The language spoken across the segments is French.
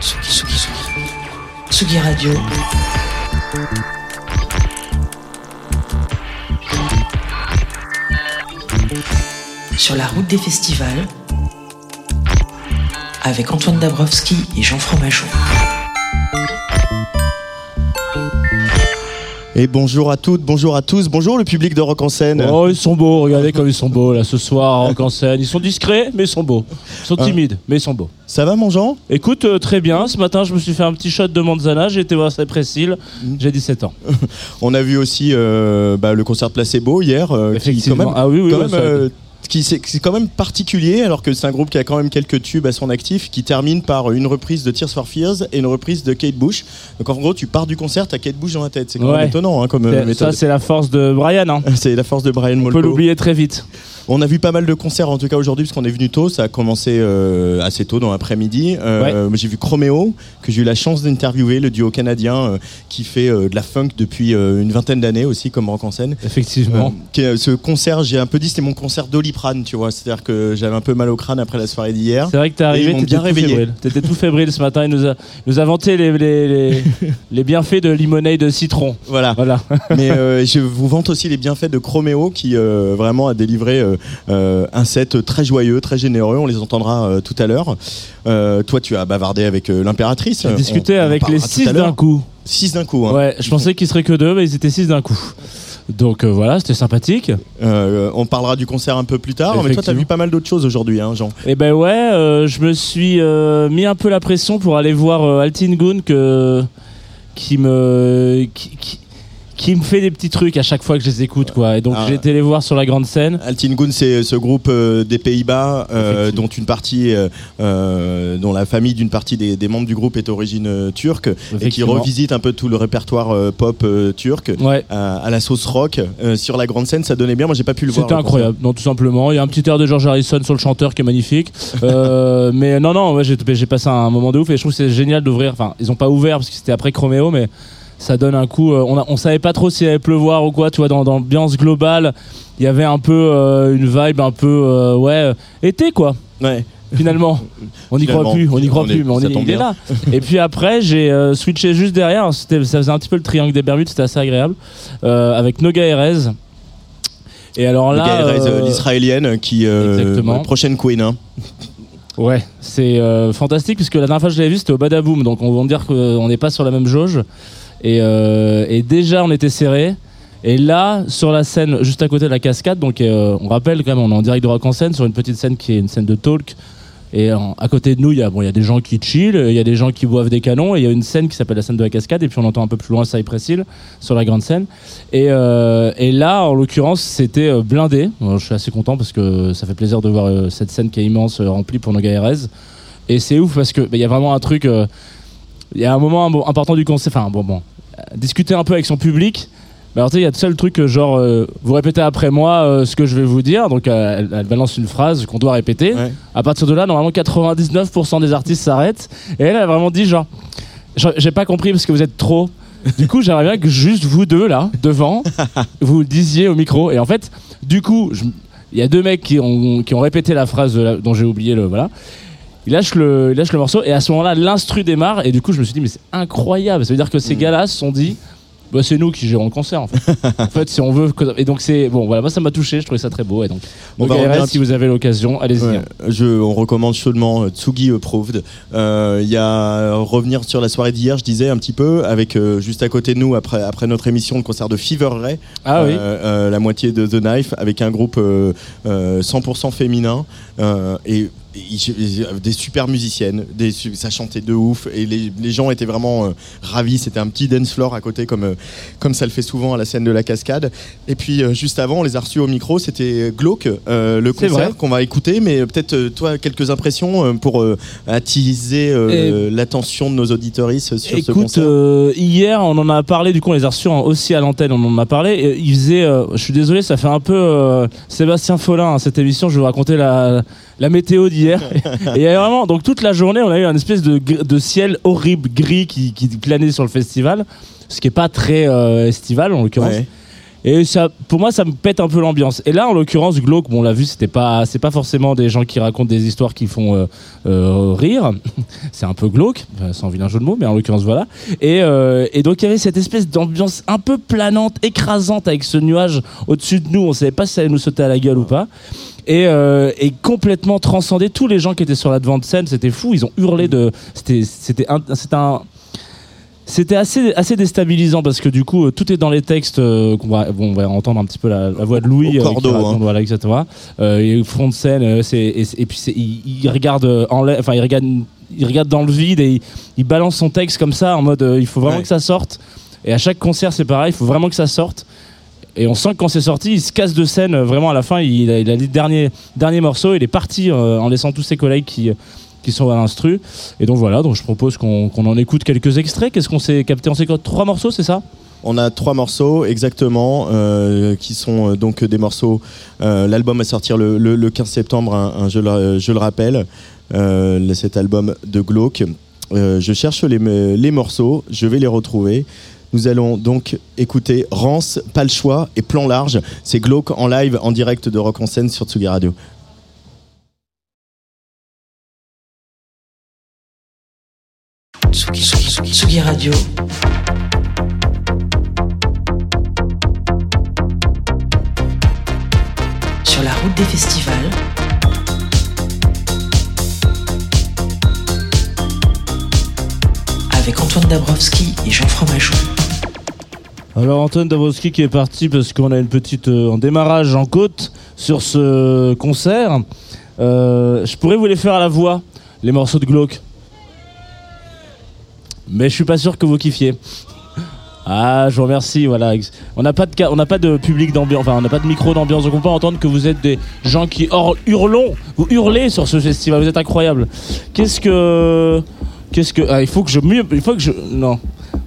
Tsugi, Tsugi, Tsugi Radio. Sur la route des festivals, avec Antoine Dabrowski et Jean Fromageau. Et bonjour à toutes, bonjour à tous, bonjour le public de Rock en scène. Oh, ils sont beaux, regardez comme ils sont beaux là ce soir Rock en scène. Ils sont discrets, mais ils sont beaux. Ils sont timides, mais ils sont beaux. Ça va mon Jean? Écoute, euh, très bien. Ce matin, je me suis fait un petit shot de Manzana. J'ai été voir Cypress-Hill. J'ai 17 ans. On a vu aussi euh, bah, le concert de Placebo hier. euh, qui, Effectivement. quand même- Ah oui, oui, quand ouais, même, ça a euh, qui c'est quand même particulier alors que c'est un groupe qui a quand même quelques tubes à son actif qui termine par une reprise de Tears for Fears et une reprise de Kate Bush. Donc en gros tu pars du concert t'as Kate Bush dans la tête. C'est quand même Ouais. étonnant hein, comme euh, C'est- Ça, méthode. c'est la force de Brian. hein. C'est la force de Brian On peut l'oublier très vite. On a vu pas mal de concerts en tout cas aujourd'hui parce qu'on est venu tôt. Ça a commencé euh, assez tôt dans l'après-midi. Euh, J'ai vu Chromeo que j'ai eu la chance d'interviewer, le duo canadien euh, qui fait euh, de la funk depuis une vingtaine d'années aussi comme rock en scène. Effectivement. Qui est- ce concert, j'ai un peu dit c'était mon concert d'Oliprane, tu vois. C'est-à-dire que j'avais un peu mal au crâne après la soirée d'hier. C'est vrai que t'es arrivé, t'étais bien réveillé. T'étais tout fébrile ce matin. Il nous a, nous a vanté les, les, les, les bienfaits de limonade de citron. Voilà. Voilà. Mais je vous vante aussi les bienfaits de Chromeo qui vraiment a délivré un set très joyeux, très généreux. On les entendra euh, tout à l'heure. Euh, toi, tu as bavardé avec euh, l'impératrice. J'ai discuté On- on en avec les parlera tout 6 à l'heure. d'un coup. Six d'un coup. hein. Ouais, je pensais qu'ils seraient que deux, mais ils étaient 6 d'un coup. Donc euh, voilà, c'était sympathique. Euh, on parlera du concert un peu plus tard. Mais toi, tu as Effectivement. vu pas mal d'autres choses aujourd'hui, hein, Jean. Et ben ouais, euh, je me suis euh, mis un peu la pression pour aller voir euh, Altin Gun que, qui me qui, qui- qui me fait des petits trucs à chaque fois que je les écoute quoi. Et donc Ah. j'ai été les voir sur la grande scène. Altingun, c'est ce groupe euh, des Pays-Bas euh, dont une partie, euh, euh, dont la famille d'une partie des, des membres du groupe est d'origine euh, turque et qui revisite un peu tout le répertoire euh, pop euh, turc Ouais. à, à la sauce rock euh, sur la grande scène. Ça donnait bien. Moi, j'ai pas pu le voir. C'était le incroyable, non tout simplement. Il y a un petit air de George Harrison sur le chanteur qui est magnifique. Euh, mais non, non, ouais, j'ai passé un moment de ouf et je trouve c'est génial d'ouvrir. Enfin, ils ont pas ouvert parce que c'était après Chromeo, mais ça donne un coup. euh, on, a- on savait pas trop s'il allait pleuvoir ou quoi, tu vois, dans, dans l'ambiance globale. Il y avait un peu euh, une vibe un peu, euh, ouais, été quoi. Ouais. Finalement, on n'y croit plus, on n'y croit on est- plus, mais on est, il est là. Et puis après, j'ai euh, switché juste derrière. Ça faisait un petit peu le triangle des Bermudes, c'était assez agréable. avec Noga Erez. Et alors là, l'israélienne, qui Exactement. la prochaine queen. hein. Ouais, c'est fantastique puisque la dernière fois que je l'avais vu c'était au Badaboom, donc on va dire qu'on n'est pas sur la même jauge. Et, euh, et déjà on était serré. Et là, sur la scène juste à côté de la cascade, donc euh, on rappelle quand même, on est en direct de rock en scène sur une petite scène qui est une scène de talk. Et à côté de nous, il y a bon, y a des gens qui chill, il y a des gens qui boivent des canons, et il y a une scène qui s'appelle la scène de la cascade, et puis on entend un peu plus loin Cypress Hill sur la grande scène. Et, euh, là, en l'occurrence, c'était blindé. Je suis assez content parce que ça fait plaisir de voir cette scène qui est immense, remplie pour nos gars RS. Et c'est ouf parce que bah, il y a vraiment un truc. Il y a un moment im- important du concert. Enfin, bon, bon. euh, discuter un peu avec son public. Mais alors, tu sais, il y a de seul truc, genre, euh, vous répétez après moi euh, ce que je vais vous dire. Donc, euh, elle, elle balance une phrase qu'on doit répéter. Ouais. À partir de là, normalement, 99% des artistes s'arrêtent. Et elle a vraiment dit, genre, j'ai pas compris parce que vous êtes trop. Du coup, j'aimerais bien que juste vous deux, là, devant, vous le disiez au micro. Et en fait, du coup, il y a deux mecs qui ont, qui ont répété la phrase la- dont j'ai oublié le. Voilà. Il lâche, le, il lâche le morceau et à ce moment-là, l'instru démarre. Et du coup, je me suis dit, mais c'est incroyable. Ça veut dire que ces gars-là se sont dit. Bah, c'est nous qui gérons le concert en fait. en fait, si on veut. que- Et donc, c'est. Bon, voilà, moi ça m'a touché, je trouvais ça très beau. Et donc, On donc va petit- si vous avez l'occasion, allez-y. Ouais, je, on recommande chaudement euh, Tsugi Approved. Euh, Il y a euh, revenir sur la soirée d'hier, je disais un petit peu, avec euh, juste à côté de nous, après, après notre émission, le concert de Fever Ray, Ah euh, euh, la moitié de The Knife, avec un groupe euh, euh, 100% féminin. euh, et des super musiciennes, des, ça chantait de ouf et les, les gens étaient vraiment euh, ravis. C'était un petit dance floor à côté comme, euh, comme ça le fait souvent à la scène de la cascade. Et puis euh, juste avant, on les a reçus au micro, c'était Glauque, le concert qu'on va écouter, mais peut-être toi quelques impressions pour attiser l'attention de nos auditoristes sur ce concert. hier, on en a parlé, du coup on les a reçus aussi à l'antenne, on en a parlé. il faisait, je suis désolé, ça fait un peu Sébastien Follin, hein, cette émission, je vais vous raconter la la météo d'hier. et vraiment, donc toute la journée, on a eu un espèce de, de ciel horrible, gris, qui, qui, planait sur le festival, ce qui est pas très euh, estival en l'occurrence. Et ça, pour moi, ça me pète un peu l'ambiance. Et là, en l'occurrence, Glauque, bon, on l'a vu, c'était pas, c'est pas forcément des gens qui racontent des histoires qui font euh, euh, rire. c'est un peu glauque, sans vilain jeu de mots, mais en l'occurrence, voilà. Et, et, donc, il y avait cette espèce d'ambiance un peu planante, écrasante avec ce nuage au-dessus de nous. On savait pas si ça allait nous sauter à la gueule ou pas et, euh, et, complètement transcendé tous les gens qui étaient sur la devant de scène. C'était fou, ils ont hurlé de. C'était, un c'était assez, assez déstabilisant parce que du coup, euh, tout est dans les textes. Euh, qu'on va, bon, on va entendre un petit peu la, voix de Louis. Au cordeau, hein. voilà, etc. Euh, front de scène, c'est, et, puis il, il, regarde en enfin, il regarde, il regarde dans le vide et il, balance son texte comme ça en mode il faut vraiment que ça sorte. Et à chaque concert, c'est pareil, il faut vraiment que ça sorte. Et on sent que quand c'est sorti, il se casse de scène euh, vraiment à la fin. Il a, il a les derniers, derniers morceaux. Il est parti euh, en laissant tous ses collègues qui, qui sont à l'instru. Et donc voilà, donc je propose qu'on en écoute quelques extraits. Qu'est-ce qu'on s'est capté? On s'est trois morceaux, c'est ça? On a trois morceaux exactement, euh, qui sont donc des morceaux. L'album va sortir le, 15 septembre, hein, je, le, je, le, rappelle, cet album de Glauque. je cherche les, les morceaux, je vais les retrouver. Nous allons donc écouter Rance, Pas le choix et Plan large. C'est glauque en live, en direct de Rock en scène sur Tsugi Radio. Tsugi, Radio. Sur la route des festivals. avec Antoine Dabrowski et Jean Fromageau. Alors Antoine Dabrowski qui est parti parce qu'on a une petite euh, en démarrage en côte sur ce concert. Euh, je pourrais vous les faire à la voix, les morceaux de Glauque. Mais je suis pas sûr que vous kiffiez. Ah, je vous remercie. Voilà, on n'a pas de on n'a pas de public d'ambiance, enfin on n'a pas de micro d'ambiance, donc on peut entendre que vous êtes des gens qui hurlent, hurlons, vous hurlez sur ce festival. Vous êtes incroyables. Qu'est-ce que Qu'est-ce que. Ah, il faut que je. Il faut que je. Non.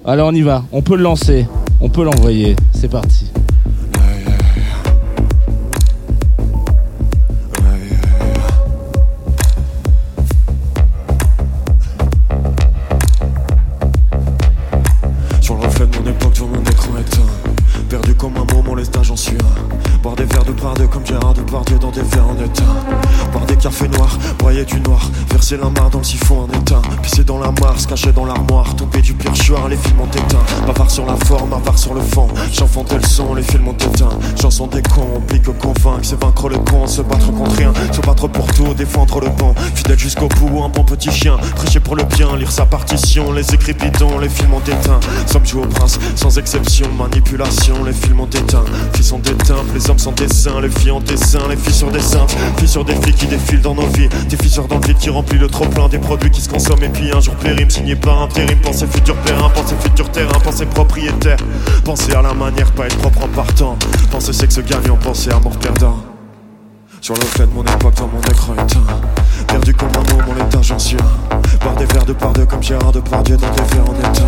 Alors on y va. On peut le lancer. On peut l'envoyer. C'est parti. Verser la marre dans le siphon en dans la mars, caché dans l'armoire, tomber du perchoir, les films ont éteint, bavard sur la forme, bavard sur le fond, chanter le son, les films ont éteint, chanson des cons, oublie que convaincre, c'est vaincre le con, se battre contre rien, se battre pour tout, défendre le bon, fidèle jusqu'au bout, un bon petit chien, prêcher pour le bien, lire sa partition, les écrits bidons, les films ont éteint, sommes joués au prince, sans exception, manipulation, les films ont éteint, filles sont d'éteint, les hommes sont des saints, les filles ont des seins, les filles sur des saints, filles sur des filles qui défilent dans nos vies. Des fissures dans le vide qui remplit le trop plein des produits qui se consomment. Et puis un jour périme signé par intérim. Pensez futur terrain, pensez futur terrain, pensez propriétaire. Pensez à la manière, pas être propre en partant. Pensez sexe gagnant, pensez à mort perdant. Sur le fait de mon époque dans mon écran éteint Perdu comme un état j'en suis Boire des verres de par deux comme Gérard de Pardieu dans des verres en état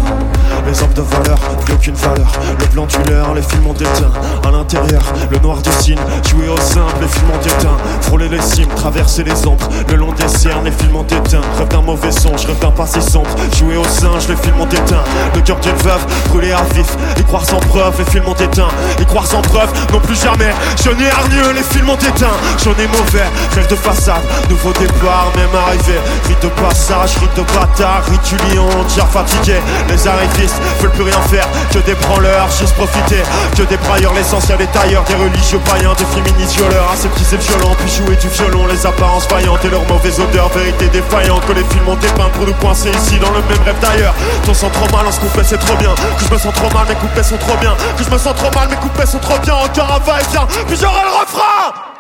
Les hommes de valeur, plus aucune valeur. Le blanc du les films ont éteint. À l'intérieur, le noir du signe. Jouer au simple, les films ont éteint. Frôler les cimes, traverser les ombres. Le long des cernes, les films ont éteint. Rêve d'un mauvais songe, rêve d'un passé sombre. Jouer au singe, les films ont éteint. Le cœur d'une veuve, brûlé à vif. Y croire sans preuve, les films ont éteint. Y croire sans preuve, non plus jamais. Je n'ai hargneux, les films ont éteint j'en ai mauvais, rêve de façade, nouveau départ, même arrivé, rite de passage, rite de bâtard, ritulion, déjà fatigué, les arrivistes veulent plus rien faire, que des branleurs, juste profiter, que des brailleurs, l'essentiel est ailleurs, des religieux païens, des féministes violeurs, aseptisés violents, puis jouer du violon, les apparences vaillantes et leurs mauvaises odeurs, vérité défaillante, que les films ont dépeint pour nous coincer ici dans le même rêve d'ailleurs, ton sent trop mal en ce couplet c'est trop bien, que je me sens trop mal, mes couplets sont trop bien, que je me sens trop mal, mes couplets sont trop bien, encore un va-et-vient, puis j'aurai le refrain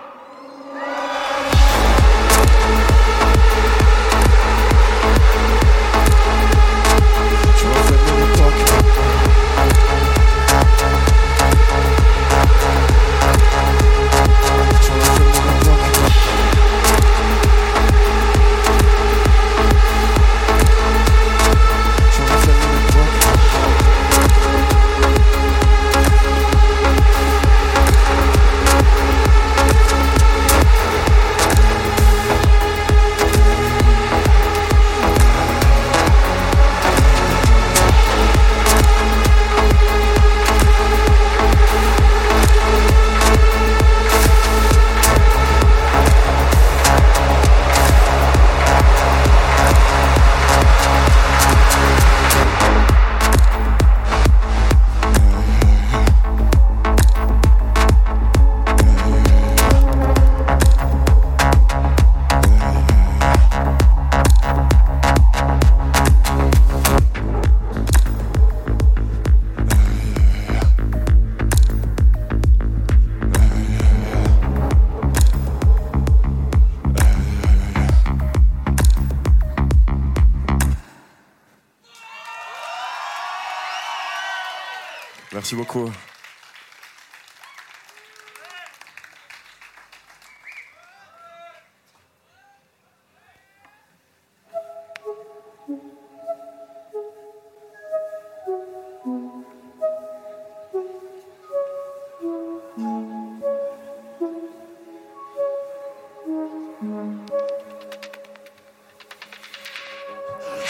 Merci beaucoup.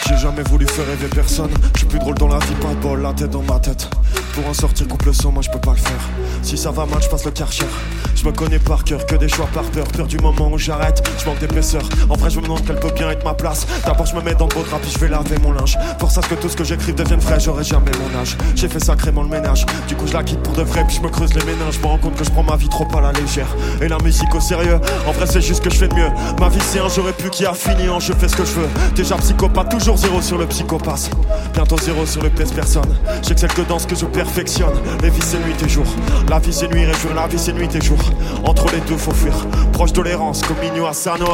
J'ai jamais voulu faire rêver personne. Je suis plus drôle dans la vie, pas de bol, la tête dans ma tête. Pour en sortir, coupe le son, moi je peux pas le faire. Si ça va mal, je passe le karcher. Je me connais par cœur, que des choix par peur. Peur du moment où j'arrête, je manque d'épaisseur. En vrai, je me demande quelle peut bien être ma place. D'abord, je me mets dans le beau drap, puis je vais laver mon linge. Force à ce que tout ce que j'écrive devienne frais, j'aurai jamais mon âge. J'ai fait sacrément le ménage. Du coup, je la quitte pour de vrai, puis je me creuse les méninges. Je me rends compte que je prends ma vie trop à la légère. Et la musique au sérieux, en vrai, c'est juste que je fais de mieux. Ma vie, c'est un, j'aurais pu qui a fini en je fais ce que je veux. Déjà psychopathe, toujours zéro sur le psychopathe. Bientôt zéro sur le pèse personne. J'ai que que danse que je perfectionne. Les vies, c'est nuit et jour. La vie, c'est nuit et jour. La vie, c'est nuit et jour. Entre les deux, faut fuir. Proche de l'errance, comme Migno Asano.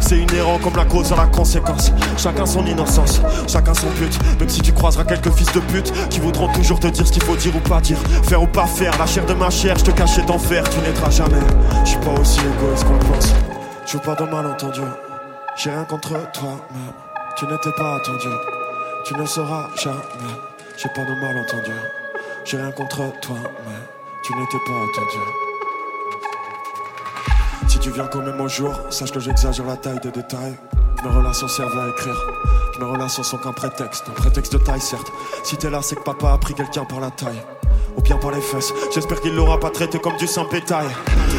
C'est inhérent comme la cause à la conséquence. Chacun son innocence, chacun son but. Même si tu croiseras quelques fils de pute qui voudront toujours te dire ce qu'il faut dire ou pas dire. Faire ou pas faire, la chair de ma chair, je te cachais d'enfer, tu n'aideras jamais. Je suis pas aussi égoïste qu'on le pense. Je veux pas de malentendu. J'ai rien contre toi, mais tu n'étais pas attendu. Tu ne seras jamais. J'ai pas de malentendu. J'ai rien contre toi, mais tu n'étais pas attendu. Si tu viens quand même au jour, sache que j'exagère la taille des détails. Mes relations servent à écrire. Mes relations sont qu'un prétexte, un prétexte de taille certes. Si t'es là, c'est que papa a pris quelqu'un par la taille. Ou bien par les fesses. J'espère qu'il l'aura pas traité comme du saint pétail.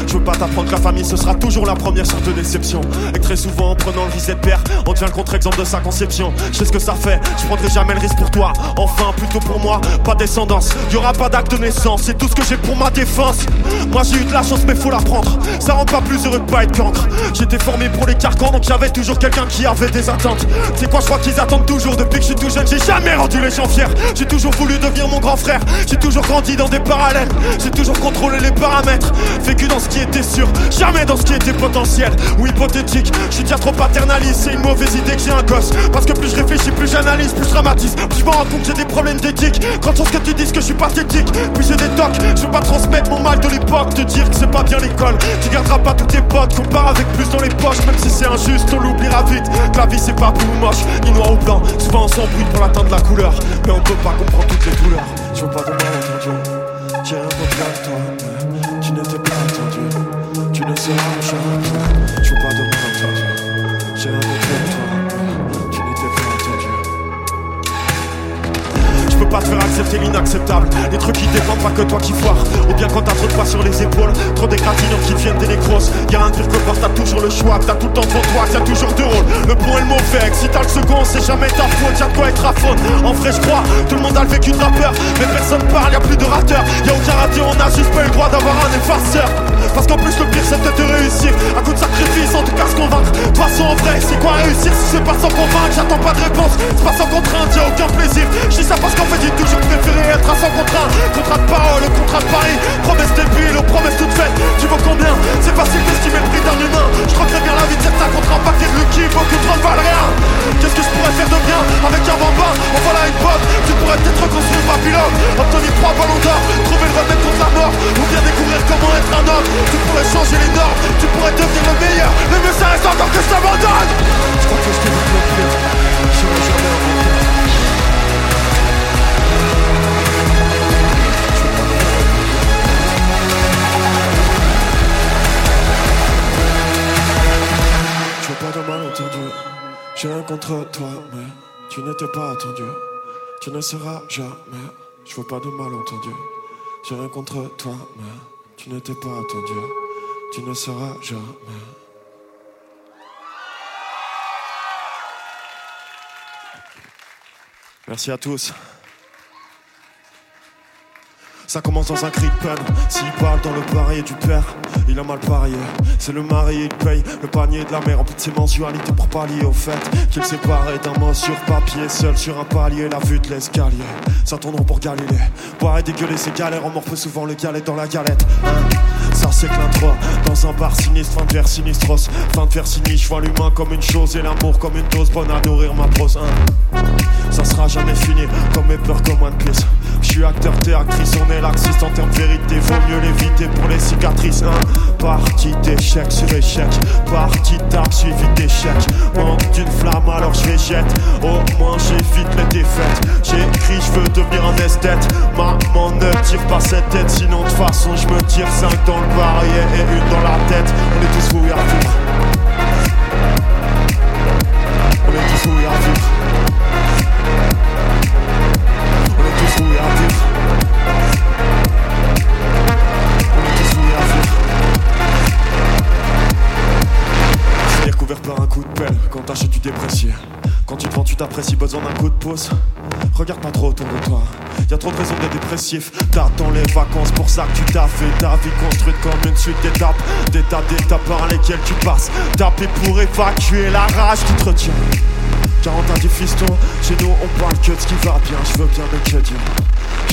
Je veux pas t'apprendre que la famille ce sera toujours la première sorte de déception. Et très souvent en prenant le risque père, on devient le contre-exemple de sa conception. Je sais ce que ça fait, je prendrai jamais le risque pour toi. Enfin, plutôt pour moi, pas descendance. Y aura pas d'acte de naissance, c'est tout ce que j'ai pour ma défense. Moi j'ai eu de la chance, mais faut la prendre. Ça rend pas plus heureux de pas être cancre. J'étais formé pour les carcans, donc j'avais toujours quelqu'un qui avait des attentes. C'est quoi, je crois qu'ils attendent toujours depuis que je suis tout jeune. J'ai jamais rendu les gens fiers. J'ai toujours voulu devenir mon grand frère. J'ai toujours grandi dans des parallèles. J'ai toujours contrôlé les paramètres. Vécu dans ce qui était sûr, jamais dans ce qui était potentiel ou hypothétique. Je suis déjà trop paternaliste, c'est une mauvaise idée que j'ai un gosse. Parce que plus je réfléchis, plus j'analyse, plus je dramatise. Plus je me rends compte que j'ai des problèmes d'éthique. Quand ce que tu dises que je suis pathétique, puis j'ai des tocs. Je veux pas transmettre mon mal de l'époque, te dire que c'est pas bien l'école. Tu garderas pas tous tes potes, qu'on part avec plus dans les poches, même si c'est injuste, on l'oubliera vite. Que la vie c'est pas plus moche, ni noir ou blanc. Souvent on s'embrouille pour l'atteindre la couleur, mais on peut pas comprendre toutes les douleurs. Je veux pas de malentendu. J'ai rien contre toi, tu n'étais pas attendu. Tu ne seras jamais. Je veux pas de malentendu. J'ai rien contre faire accepter l'inacceptable. Des trucs qui dépendent pas que toi qui foire. Ou bien quand t'as trop de poids sur les épaules, trop d'égratignures qui viennent des nécroses. Y'a un pire que quand t'as toujours le choix, t'as tout le temps devant toi, t'as toujours deux rôles. Le bon et le mauvais, si t'as le second, c'est jamais ta faute, y'a de quoi être à faute. En vrai, je crois, tout le monde a le vécu de rappeur, mais personne parle, y'a plus de rateurs. Y'a aucun raté, on a juste pas eu le droit d'avoir un effaceur. Parce qu'en plus, le pire, c'est peut-être de réussir. À coup de sacrifice, en tout cas, se convaincre. De toute en vrai, c'est quoi réussir si c'est pas sans convaincre? J'attends pas de réponse, c'est pas sans contrainte, y'a aucun plaisir. Je ça à sans contrainte. Contrat de parole, contrat de Paris. Promesse débile, aux promesses toutes faites. Tu vaux combien? C'est facile d'estimer le prix d'un humain. Je crois très bien la vie de certains contre un paquet de Lucky, beaucoup trop ne valent rien. Qu'est-ce que je pourrais faire de bien avec un bambin? En voilà une pote, tu pourrais peut-être reconstruire ma pilote. Obtenir trois ballons d'or, trouver le remède contre la mort. Ou bien découvrir comment être un homme. Tu pourrais changer les normes, tu pourrais devenir le meilleur. Le mieux, ça reste encore que je t'abandonne. Que pas de malentendu. J'ai rien contre toi, mais tu n'étais pas attendu. Tu ne seras jamais. Je veux pas de malentendu. J'ai rien contre toi, mais tu n'étais pas attendu. Tu ne seras jamais. Merci à tous. Ça commence dans un cri de peine. S'il parle dans le parier du père, il a mal parié. C'est le mari, il paye le panier de la mère en de ses mensualités pour pallier au fait qu'il s'est barré d'un mot sur papier, seul sur un palier, la vue de l'escalier. Ça tourne pour Galilée. Boire et dégueuler, c'est galère, on morfe souvent le galet dans la galette. Ça l'intro Dans un bar sinistre, fin de vers sinistros Fin de vers sinistre, je vois l'humain comme une chose Et l'amour comme une dose, bonne à ma prose hein. Ça sera jamais fini, comme mes peurs, comme One Piece. Je suis acteur, t'es actrice, on est laxiste. En termes de vérité Vaut mieux l'éviter pour les cicatrices hein. Partie d'échec sur échec. Partie tard suivi d'échec Manque d'une flamme alors je jette. Au moins j'évite les défaites. J'écris, je veux devenir un esthète. Maman ne tire pas cette tête Sinon de façon je me tire 5 dans le barillet et une dans la tête. On est tous vivre On est tous vivre On est tous vivre couvert par un coup de pelle Quand t'achètes tu déprécies. Quand tu te vends tu t'apprécies Besoin d'un coup de pouce. Regarde pas trop autour de toi Y'a trop de raisons d'être dépressif. T'attends les vacances pour ça que tu t'as fait Ta vie construite comme une suite d'étapes. D'étapes d'étapes par lesquelles tu passes. Taper pour évacuer la rage qui te retient 40 ans du fiston. Chez nous on parle que de ce qui va bien. Je veux bien mais que dire.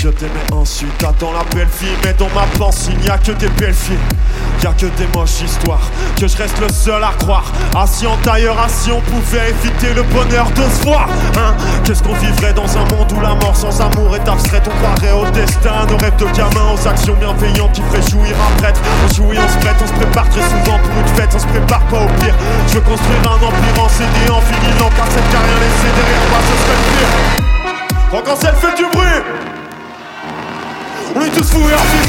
Je t'aimais ensuite, t'attends la belle fille Mais dans ma pensée, il n'y a que des belles filles. Y'a que des moches histoires Que je reste le seul à croire. Assis en tailleur, assis on pouvait éviter le bonheur de se voir hein. Qu'est-ce qu'on vivrait dans un monde où la mort sans amour est abstraite? On croirait au destin, nos rêves de gamin Aux actions bienveillantes qui feraient jouir un prêtre. On jouit, on se prête, on se prépare très souvent pour une fête. On se prépare pas au pire. Je veux construire un empire en CD en finilant Car rien laissé derrière moi ce serait pire. En scène, fait du bruit on est tous et en vif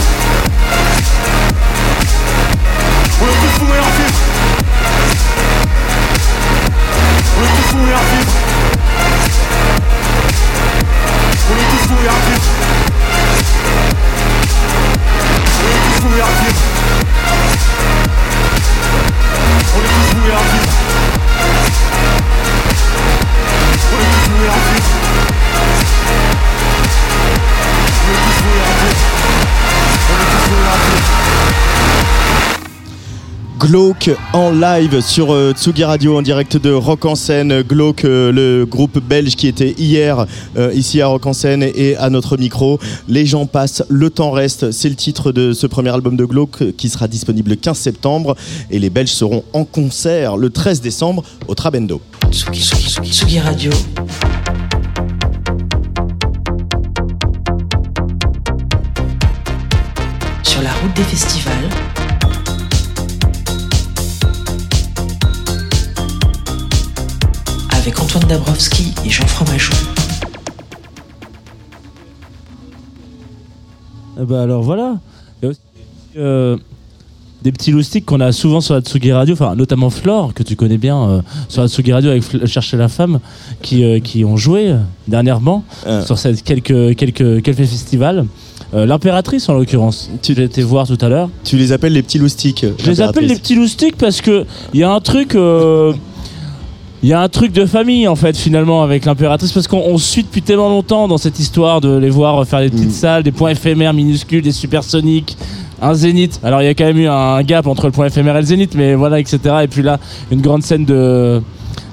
On est tous et en vif On est tous et en vif On est tous et en vif On est tous et en vif On est tous et en vif On est tous Glauque en live sur euh, Tsugi Radio en direct de Rock en scène. Glauque, euh, le groupe belge qui était hier euh, ici à Rock en scène et à notre micro. Les gens passent, le temps reste. C'est le titre de ce premier album de Glauque qui sera disponible le 15 septembre. Et les Belges seront en concert le 13 décembre au Trabendo. Tsugi, Tsugi, Tsugi, Tsugi Radio. Sur la route des festivals. Avec Antoine Dabrowski et Jean Fromageau. Eh ben alors voilà. Il y a aussi euh, des petits loustiques qu'on a souvent sur la Tsugi Radio, enfin notamment Flore, que tu connais bien euh, sur la Tsugi Radio avec Fl- Chercher la femme, qui, euh, qui ont joué dernièrement Euh. sur cette quelques, quelques, quelques festivals. Euh, L'impératrice en l'occurrence. Tu- J'ai été voir tout à l'heure. Tu les appelles les petits loustiques Je les appelle les petits loustiques parce que il y a un truc. euh, Il y a un truc de famille en fait finalement avec l'impératrice parce qu'on on suit depuis tellement longtemps dans cette histoire de les voir faire des petites Mm. salles, des points éphémères minuscules, des supersoniques, un zénith. Alors il y a quand même eu un gap entre le point éphémère et le zénith, mais voilà etc. Et puis là une grande scène de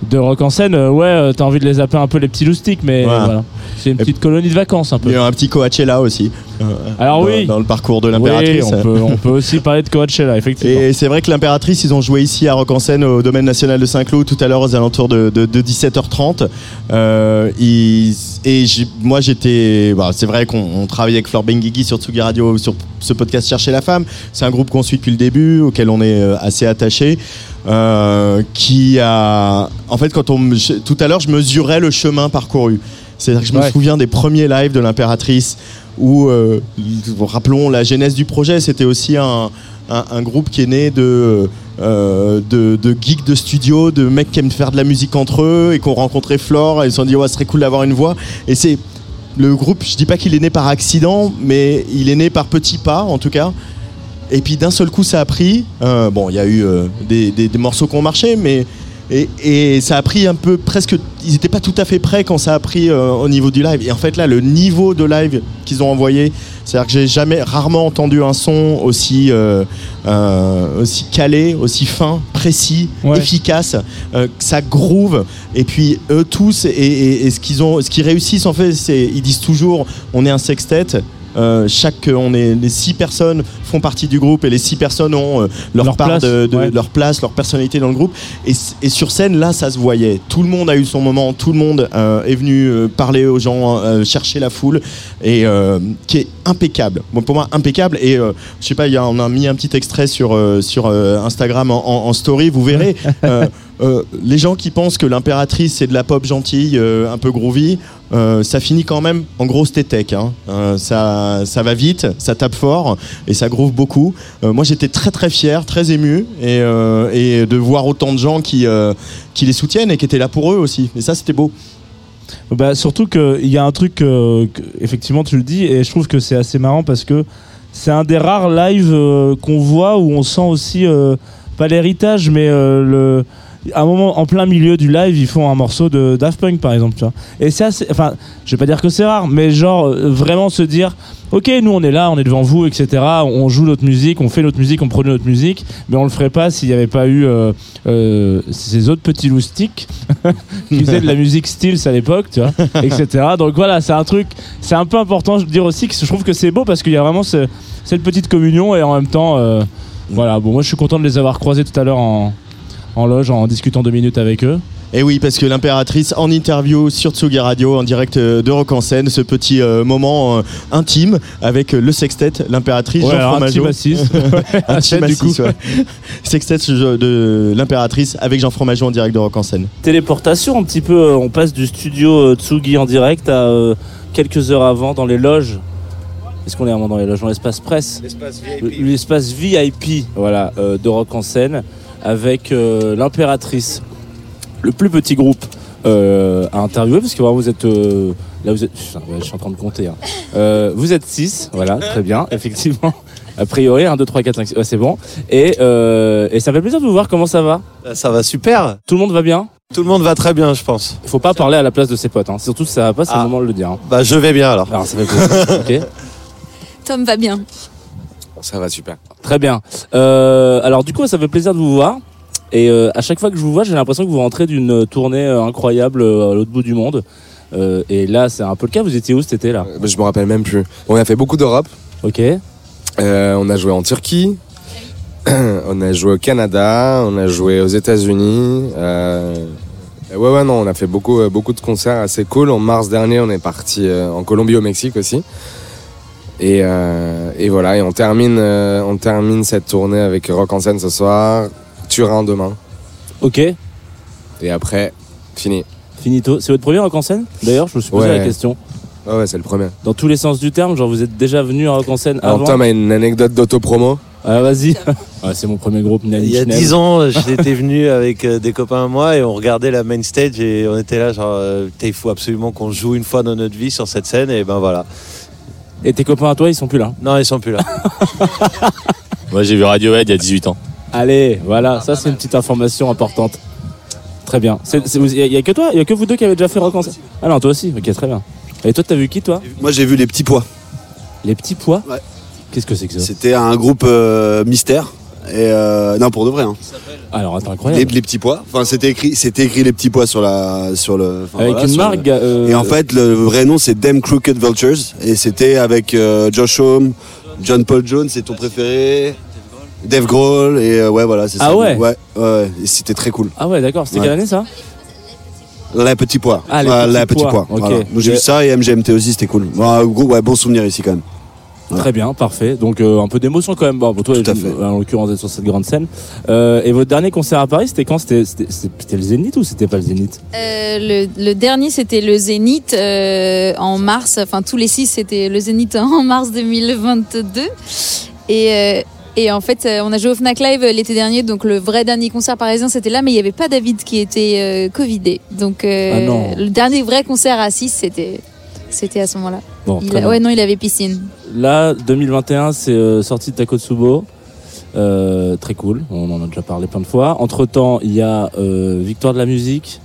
de rock en scène, euh, ouais, euh, t'as envie de les appeler un peu les petits loustiques, mais voilà. C'est une petite colonie de vacances un peu. Il y a un petit Coachella aussi. euh, Alors dans- oui. Dans le parcours de Oui, l'impératrice. on peut, on peut aussi parler de Coachella, effectivement. Et c'est vrai que l'impératrice, ils ont joué ici à Rock en scène au domaine national de Saint-Cloud tout à l'heure aux alentours de, de- de 17h30. Euh, ils- et j'ai- moi j'étais, bah, c'est vrai qu'on on travaille avec Flore Benguigui sur Tsugi Radio sur ce podcast Chercher la femme. C'est un groupe qu'on suit depuis le début, auquel on est euh, assez attaché. Euh, qui a, en fait, quand on, tout à l'heure, je mesurais le chemin parcouru. C'est-à-dire que je me souviens des premiers lives de l'impératrice où, euh, rappelons la genèse du projet, c'était aussi un, un, un groupe qui est né de, euh, de, de geeks de studio, de mecs qui aiment faire de la musique entre eux et qui ont rencontré Flore et ils se sont dit ouais, ce serait cool d'avoir une voix. Et c'est le groupe, je dis pas qu'il est né par accident, mais il est né par petits pas en tout cas. Et puis d'un seul coup, ça a pris. Euh, bon, il y a eu euh, des, des- des morceaux qui ont marché, mais et, et ça a pris un peu presque. Ils n'étaient pas tout à fait prêts quand ça a pris euh, au niveau du live. Et en fait là, le niveau de live qu'ils ont envoyé, c'est-à-dire que j'ai jamais, rarement entendu un son aussi aussi calé, aussi fin, précis, Ouais. efficace. que ça groove. Et puis eux tous et, et- et ce qu'ils ont, ce qu'ils réussissent en fait, c'est ils disent toujours, on est un sextet. Euh, chaque, on est les six personnes font partie du groupe et les six personnes ont euh, leur, Leur part place, de, de- ouais. leur place, leur personnalité dans le groupe. Et, et sur scène, là, ça se voyait. Tout le monde a eu son moment. Tout le monde euh, est venu euh, parler aux gens, euh, chercher la foule, et euh, qui est impeccable. Bon, pour moi, impeccable. Et euh, je sais pas, y a, on a mis un petit extrait sur euh, sur euh, Instagram en, en- en story. Vous verrez. euh, les gens qui pensent que l'impératrice c'est de la pop gentille, euh, un peu groovy, euh, ça finit quand même en grosse tétèque. Hein. Ça, ça va vite, ça tape fort et ça groove beaucoup. Moi j'étais très très fier, très ému et, de voir autant de gens qui, les soutiennent et qui étaient là pour eux aussi. Et ça c'était beau. Bah, surtout qu'il y a un truc, effectivement, tu le dis, et je trouve que c'est assez marrant parce que c'est un des rares lives qu'on voit où on sent aussi, pas l'héritage, mais le. À un moment, en plein milieu du live, ils font un morceau de Daft Punk, par exemple, tu vois. Et c'est assez. Enfin, je vais pas dire que c'est rare, mais genre, euh, vraiment se dire, ok, nous on est là, on est devant vous, etc. On joue notre musique, on fait notre musique, on produit notre musique, mais on le ferait pas s'il n'y avait pas eu euh, euh, ces autres petits loustiques qui faisaient de la musique Stills à l'époque, tu vois, etc. Donc voilà, c'est un truc, c'est un peu important de dire aussi que je trouve que c'est beau parce qu'il y a vraiment ce- cette petite communion et en même temps, voilà, bon, moi je suis content de les avoir croisés tout à l'heure en, en loge en discutant deux minutes avec eux. Et oui, parce que l'impératrice en interview sur Tsugi Radio, en direct euh, de Rock en scène, ce petit euh, moment euh, intime avec le sextet, l'impératrice Ouais, Jean alors un petit Fromageau. Un petit du massif, coup. ouais. Sextet de l'impératrice avec Jean Fromageau en direct de Rock en scène. téléportation un petit peu. On passe du studio Tsugi en direct à euh, quelques heures avant dans les loges. Est-ce qu'on est vraiment dans les loges? Dans l'espace presse Le- L'espace VIP, voilà, euh, de Rock en scène avec euh, l'impératrice, le plus petit groupe euh, à interviewer parce que vraiment, vous êtes euh, là vous êtes putain, ouais, je suis en train de compter hein. Euh, vous êtes 6 voilà très bien effectivement a priori 1 2 3 4 5 6 ouais, c'est bon et, euh, et ça fait plaisir de vous voir comment ça va? Ça va super. tout le monde va bien? Tout le monde va très bien, je pense. il faut pas parler à la place de ses potes, hein. surtout si ça va pas, c'est Ah. le moment de le dire. hein. Bah, je vais bien alors. Alors ça fait plaisir. Tom va bien. Ça va super. très bien. Euh, alors du coup, ça fait plaisir de vous voir. Et euh, à chaque fois que je vous vois, j'ai l'impression que vous rentrez d'une tournée euh, incroyable à l'autre bout du monde. Euh, et là, c'est un peu le cas. Vous étiez où cet été là? Je me rappelle même plus. On a fait beaucoup d'Europe. Ok. On a joué en Turquie. on a joué au Canada. On a joué aux États-Unis. Ouais, ouais, non, on a fait beaucoup, beaucoup de concerts assez cool. En mars dernier, on est parti en Colombie, au Mexique aussi. Et, euh, et voilà, et on termine, euh, on termine cette tournée avec Rock en scène ce soir, Turin demain. Ok. Et après, fini. Finito. C'est votre premier rock en scène? D'ailleurs, je me suis posé Ouais. la question. Ouais, ouais, c'est le premier. Dans tous les sens du terme, genre vous êtes déjà venu à rock en scène Alors, avant Tom a une anecdote d'autopromo. Ah, vas-y. Ouais, c'est mon premier groupe. Nani Il y a Schnell. 10 ans, j'étais venu avec euh, des copains à moi et on regardait la main stage et on était là genre il faut absolument qu'on joue une fois dans notre vie sur cette scène et ben voilà. Et tes copains à toi, ils sont plus là. Non, ils sont plus là. Moi j'ai vu Radiohead il y a 18 ans. Allez, voilà, ça c'est une petite information importante. Très bien. Il n'y a, que toi, il y a que vous deux qui avez déjà fait rock en Ah non, toi aussi, ok, très bien. Et toi, t'as vu qui, toi? Moi j'ai vu les petits pois. Les petits pois? Ouais. Qu'est-ce que c'est que ça? C'était un groupe euh, mystère. Et euh, non pour de vrai. hein. Alors, attends, Les, incroyable. les petits pois. Enfin c'était écrit, c'était écrit les petits pois sur la sur le. enfin, Avec voilà, une marque. le- euh, Et en fait le vrai nom c'est Them Crooked Vultures et c'était avec euh, Josh Homme, John Paul Jones, c'est ton préféré. Dave Grohl et euh, ouais voilà c'est Ah ça. ouais ouais ouais et c'était très cool. Ah ouais, d'accord. C'était Ouais. quelle année ça? Les petits pois. Ah, les Ouais, petits les pois. Ok. voilà. J'ai vu ça et MGMT aussi c'était cool. Ouais, ouais, bon souvenir ici quand même. Très bien, parfait. Donc euh, un peu d'émotion quand même. Bon, pour toi, Tout à je- fait. en l'occurrence, d'être sur cette grande scène. Euh, et votre dernier concert à Paris, c'était quand? C'était c'était- c'était le Zénith ou c'était pas le Zénith? Euh, le, le dernier, c'était le Zénith euh, en mars. Enfin, tous les six, c'était le Zénith en mars 2022. Et, euh, et en fait, on a joué au Fnac Live l'été dernier. Donc, le vrai dernier concert parisien, c'était là. Mais il n'y avait pas David qui était euh, Covidé. Donc, euh, Ah non. le dernier vrai concert à 6, c'était. C'était à ce moment-là. Bon, Il très a- bien. ouais, non, il avait piscine. Là, 2021, c'est euh, sorti de Takotsubo. Euh, très cool, on en a déjà parlé plein de fois. Entre temps, il y a euh, Victoire de la musique,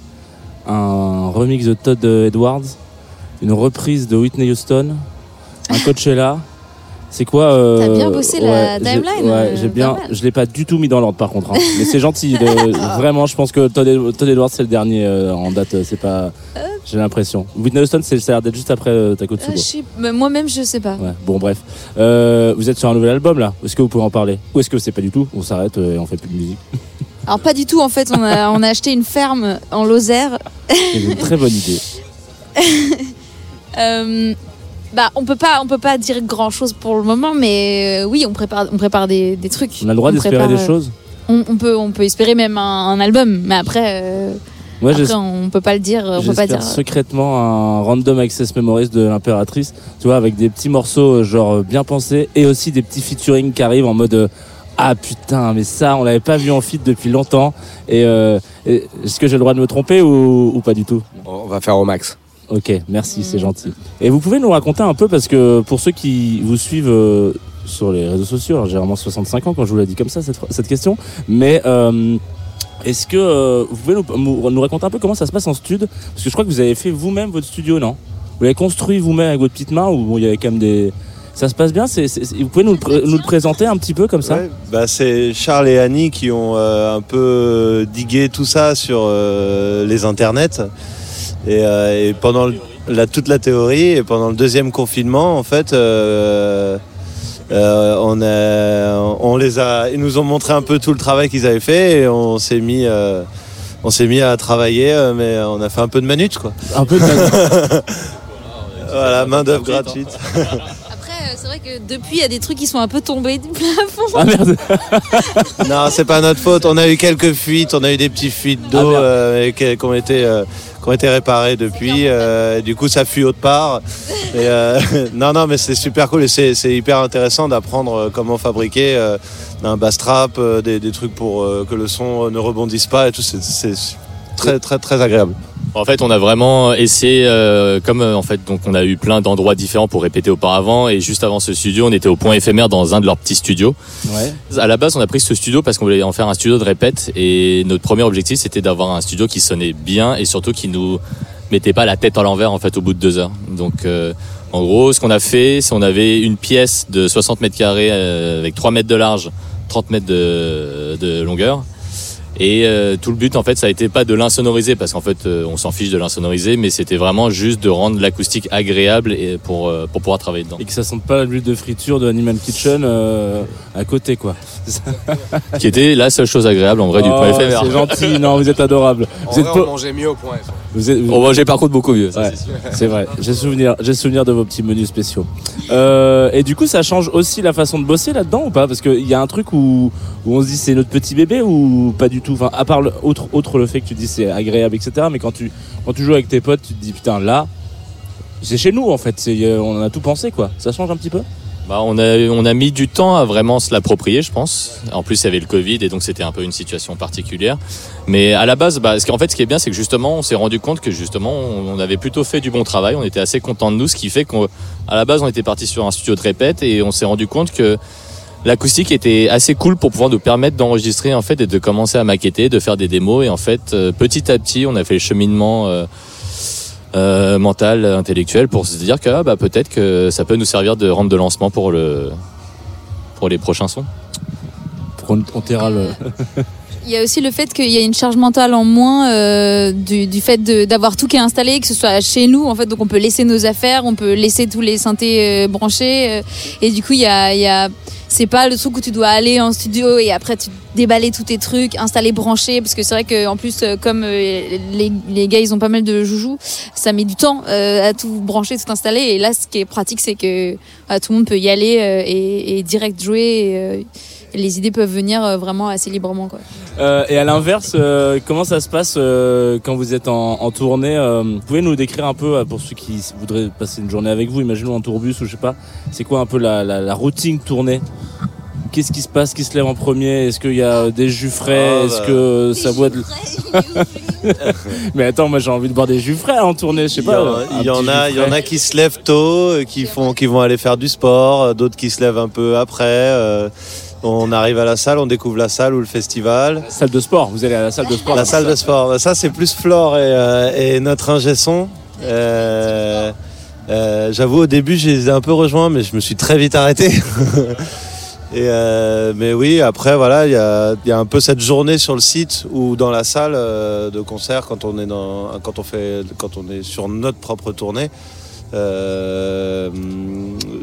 un remix de Todd Edwards, une reprise de Whitney Houston, un Coachella. C'est quoi euh, T'as bien bossé la j'ai- timeline, Ouais, euh, j'ai bien. Je l'ai pas du tout mis dans l'ordre par contre. hein. Mais c'est gentil. de- vraiment, je pense que Todd, Ed- Todd Edwards c'est le dernier euh, en date. C'est pas. J'ai l'impression. Whitney Houston, c'est ça a l'air d'être juste après euh, Takotsubo. Moi-même, je sais pas. Ouais, bon, bref. Vous êtes sur un nouvel album là Est-ce que vous pouvez en parler? Ou est-ce que c'est pas du tout? On s'arrête et on fait plus de musique. Alors pas du tout en fait, on a, on a acheté une ferme en Lozère. C'est une très bonne idée. Euh, bah on peut pas on peut pas dire grand chose pour le moment, mais euh, oui on prépare on prépare des, des trucs. On a le droit d'espérer des euh, choses On, on peut on peut espérer même un, un album, mais après, euh, Moi, après on peut pas le dire, on peut pas J'espère dire. secrètement un random access memories de l'impératrice, tu vois, avec des petits morceaux euh, genre euh, bien pensés et aussi des petits featuring qui arrivent en mode euh, ah putain, mais ça on l'avait pas vu en feat depuis longtemps. Et, euh, et est-ce que j'ai le droit de me tromper ou, ou pas du tout? On va faire au max. Ok, merci, c'est gentil. Et vous pouvez nous raconter un peu parce que pour ceux qui vous suivent euh, sur les réseaux sociaux, alors j'ai vraiment 65 ans quand je vous l'ai dit comme ça cette, question, mais euh, est-ce que euh, vous pouvez nous, raconter un peu comment ça se passe en studio? Parce que je crois que vous avez fait vous-même votre studio, non? Vous l'avez construit vous-même avec votre petite main ou bon, il y avait quand même des... Ça se passe bien? Vous pouvez nous le, présenter un petit peu comme ça? Bah c'est Charles et Annie qui ont un peu digué tout ça sur les internets. Et, euh, et pendant le- la, toute la théorie, et pendant le deuxième confinement, en fait, euh, euh, on, a, on les a, ils nous ont montré un peu tout le travail qu'ils avaient fait et on s'est mis, euh, on s'est mis à travailler, mais on a fait un peu de manute, quoi. Un peu de Voilà, main d'œuvre gratuite. Après c'est vrai que depuis il y a des trucs qui sont un peu tombés du plafond. Ah merde Non, c'est pas notre faute. On a eu quelques fuites, on a eu des petites fuites d'eau Ah, euh, ont été, euh, qui ont été réparées depuis. euh, et du coup, ça fuit autre part. Et, euh, non, non, mais c'est super cool et c'est hyper intéressant d'apprendre euh, comment fabriquer euh, un bass trap, des, des trucs pour que le son ne rebondisse pas et tout. C'est très, très, très agréable. En fait, on a vraiment essayé, euh, comme euh, en fait, donc on a eu plein d'endroits différents pour répéter auparavant, et juste avant ce studio, on était au point éphémère dans un de leurs petits studios. Ouais. À la base, on a pris ce studio parce qu'on voulait en faire un studio de répète, et notre premier objectif, c'était d'avoir un studio qui sonnait bien et surtout qui nous mettait pas la tête à l'envers en fait au bout de deux heures. Donc, euh, en gros, ce qu'on a fait, c'est on avait une pièce de 60 mètres carrés avec 3 mètres de large, 30 mètres de, de longueur. Et euh, tout le but, en fait, ça a été pas de l'insonoriser, parce qu'en fait, euh, on s'en fiche de l'insonoriser, mais c'était vraiment juste de rendre l'acoustique agréable et pour, euh, pour pouvoir travailler dedans. Et que ça sente pas l'huile de friture de Animal Kitchen euh, à côté quoi. Qui était la seule chose agréable en vrai du Oh, point éphémère. C'est gentil, non, vous êtes adorable. En Vous êtes vrai, pas- on mangeait mieux au point. F. vous êtes- vous- On mangeait par contre beaucoup mieux, Ouais, c'est vrai. J'ai souvenir, j'ai souvenir de vos petits menus spéciaux. Euh, et du coup, ça change aussi la façon de bosser là-dedans ou pas? Parce qu'il y a un truc où, où on se dit c'est notre petit bébé ou pas du tout? Enfin, à part le, autre, autre le fait que tu dis c'est agréable, etc. Mais quand tu, quand tu joues avec tes potes, tu te dis putain là, c'est chez nous en fait. Euh, on en a tout pensé quoi. Ça change un petit peu? Bah, on, a, on a mis du temps à vraiment se l'approprier, je pense. En plus, il y avait le Covid et donc c'était un peu une situation particulière. Mais à la base, bah, en fait, ce qui est bien, c'est que justement, on s'est rendu compte que justement, on, on avait plutôt fait du bon travail. On était assez content de nous, ce qui fait qu'à la base, on était parti sur un studio de répète et on s'est rendu compte que l'acoustique était assez cool pour pouvoir nous permettre d'enregistrer en fait et de commencer à maqueter, de faire des démos. Et en fait, euh, petit à petit, on a fait le cheminement. euh, euh, mental, intellectuel, pour se dire que ah, bah, peut-être que ça peut nous servir de rampe de lancement pour, le, pour les prochains sons. On, on taira le. Il y a aussi le fait qu'il y a une charge mentale en moins euh, du, du fait d'avoir tout qui est installé, que ce soit chez nous, en fait, donc on peut laisser nos affaires, on peut laisser tous les synthés euh, branchés, euh, et du coup, il y a, y a c'est pas le truc où tu dois aller en studio et après tu déballer tous tes trucs, installer, brancher, parce que c'est vrai que en plus, euh, comme euh, les, les gars ils ont pas mal de joujoux, ça met du temps euh, à tout brancher, tout installer, et là, ce qui est pratique, c'est que euh, tout le monde peut y aller et, et direct jouer. et, les idées peuvent venir euh, vraiment assez librement. Quoi. Euh, et à l'inverse, euh, comment ça se passe euh, quand vous êtes en, en tournée euh, Vous pouvez nous décrire un peu, pour ceux qui voudraient passer une journée avec vous, imaginons en tourbus ou je sais pas, c'est quoi un peu la, la, la routine tournée? Qu'est-ce qui se passe Qui se lève en premier? Est-ce qu'il y a des jus frais? Ah, Est-ce bah. que ça boit de... Mais attends, moi j'ai envie de boire des jus frais en tournée, je sais Il y pas. il y en a, il y en a qui se lèvent tôt, qui font, qui vont aller faire du sport, d'autres qui se lèvent un peu après. On arrive à la salle, on découvre la salle ou le festival. Salle de sport, vous allez à la salle de sport La salle de sport, ça c'est plus Flore et, euh, et notre ingé son. Euh, euh, J'avoue au début je les ai un peu rejoints mais je me suis très vite arrêté. Et mais oui, après voilà, il y a, il y a un peu cette journée sur le site ou dans la salle de concert quand on est dans, quand on fait, quand on est sur notre propre tournée. Euh,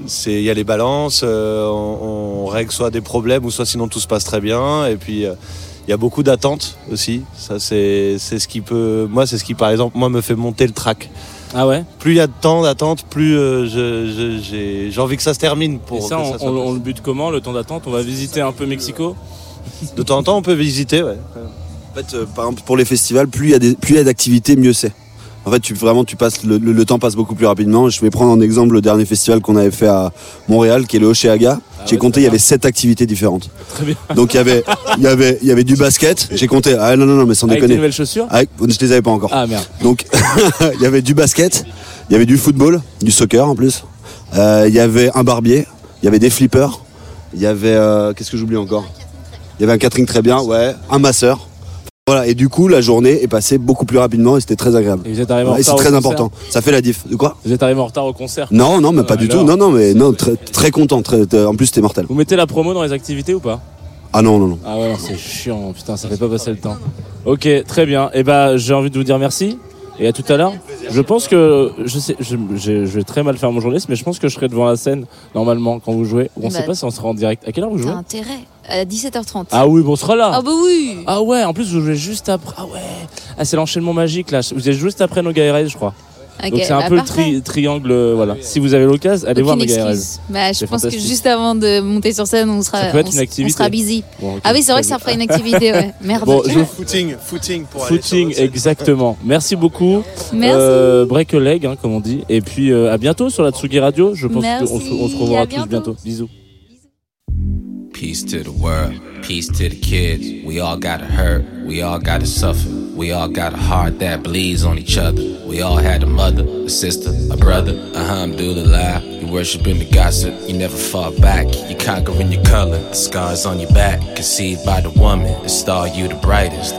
c'est il y a les balances, euh, on, on règle soit des problèmes ou soit sinon tout se passe très bien. Et puis euh, il y a beaucoup d'attentes aussi. Ça c'est c'est ce qui peut, moi c'est ce qui par exemple moi me fait monter le track. Ah ouais? Plus il y a de temps d'attente, plus euh, je- je- j'ai j'ai envie que ça se termine pour Et ça, que on, ça soit on- on le bute comment, le temps d'attente? On va visiter un peu Mexico? De temps en temps, on peut visiter, ouais. En fait, euh, par exemple, pour les festivals, plus il y a des- plus il y a d'activités, mieux c'est. En fait, tu, vraiment, tu passes, le, le- le temps passe beaucoup plus rapidement. Je vais prendre en exemple le dernier festival qu'on avait fait à Montréal, qui est le Oceaga. J'ai ouais, compté, il y avait sept activités différentes. Très bien. Donc il y avait, il y avait, il y avait du basket. J'ai compté. Ah non non non, mais sans Avec des déconner. nouvelles chaussures Avec- je les avais pas encore. Ah merde. Donc il y avait du basket, il y avait du football, du soccer en plus. Euh, Il y avait un barbier, il y avait des flippers, il y avait euh, qu'est-ce que j'oublie encore? Il y avait un catering très bien, ouais, un masseur. Voilà, et du coup la journée est passée beaucoup plus rapidement et c'était très agréable. Et vous êtes arrivé en c'est retard au très concert important. Ça fait la diff. De quoi? Vous êtes arrivé en retard au concert? Non, non, mais pas du tout. Non, non, mais non, très, très content. Très, très- en plus, c'était mortel. Vous mettez la promo dans les activités ou pas? Ah non, non, non. Ah ouais, non, c'est chiant, putain, ça fait pas passer le temps. Ok, très bien. Et bah, j'ai envie de vous dire merci et à tout à l'heure. Je pense que je sais, je, je- je vais très mal faire mon journaliste, mais je pense que je serai devant la scène normalement quand vous jouez. On Bah, sait pas si on sera en direct. À quelle heure vous T'as jouez? intérêt. À 17h30. Ah oui, bon, on sera là. Ah bah oui Ah ouais, en plus vous jouez juste après. Ah ouais. Ah c'est l'enchaînement magique là. Vous êtes juste après No Guy je crois. Donc c'est un bah, peu le tri- triangle. euh, Voilà. Si vous avez l'occasion, allez voir excuse. Bah, je pense que juste avant de monter sur scène, on sera, Ça peut être on, une s- activité. on sera busy. Bon, ah oui, c'est vrai que ça fera une activité, ouais. Merde. Bon, je Footing, footing pour aller sur Footing, notre scène. exactement. Merci beaucoup. Merci. Euh, break a leg, hein, comme on dit. Et puis à bientôt sur la Tsugi Radio. Je pense qu'on se, on se reverra tous bientôt. bientôt. Bisous. Peace to the world, peace to the kids. We all gotta hurt, we all gotta suffer. We all got a heart that bleeds on each other. We all had a mother, a sister, a brother. Alhamdulillah, you worshiping the gossip. You never fall back, you conquering your color. The scars on your back, conceived by the woman. The star you the brightest.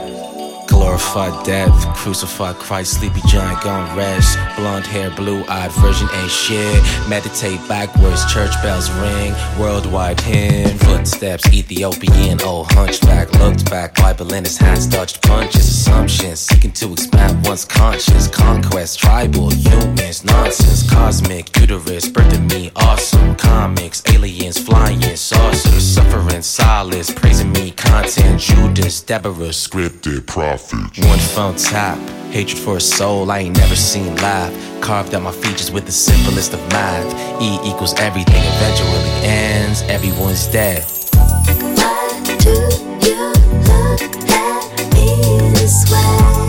Glorified death, crucified Christ, sleepy giant gone rest. Blonde hair, blue eyed virgin ain't shit. Meditate backwards, church bells ring. Worldwide hymn, footsteps, Ethiopian, old hunchback. Looked back, Bible in his hands, dodged punches, assumptions. Seeking to expand one's conscience. Conquest, tribal, humans, nonsense. Cosmic, uterus, birthing me, awesome. Comics, aliens, flying, saucers. Suffering, solace, praising me, content. Judas, Deborah, scripted prophets. One phone tap, hatred for a soul I ain't never seen live. Carved out my features with the simplest of math. E equals everything eventually ends, everyone's dead. Light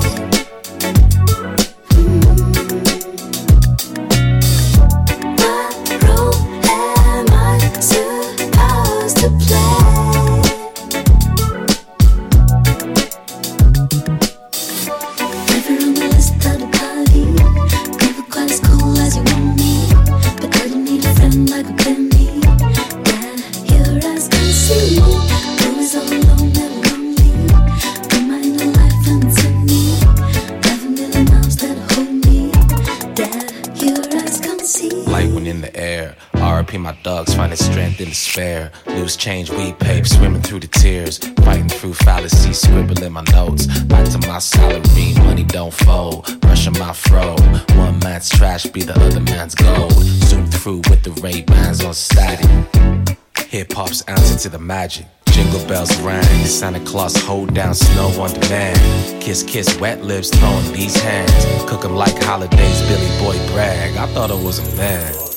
to the magic. Jingle bells rang, Santa Claus hold down snow on demand. Kiss, kiss, wet lips, throwing these hands. Cook 'em like holidays, Billy Boy brag. I thought I was a man.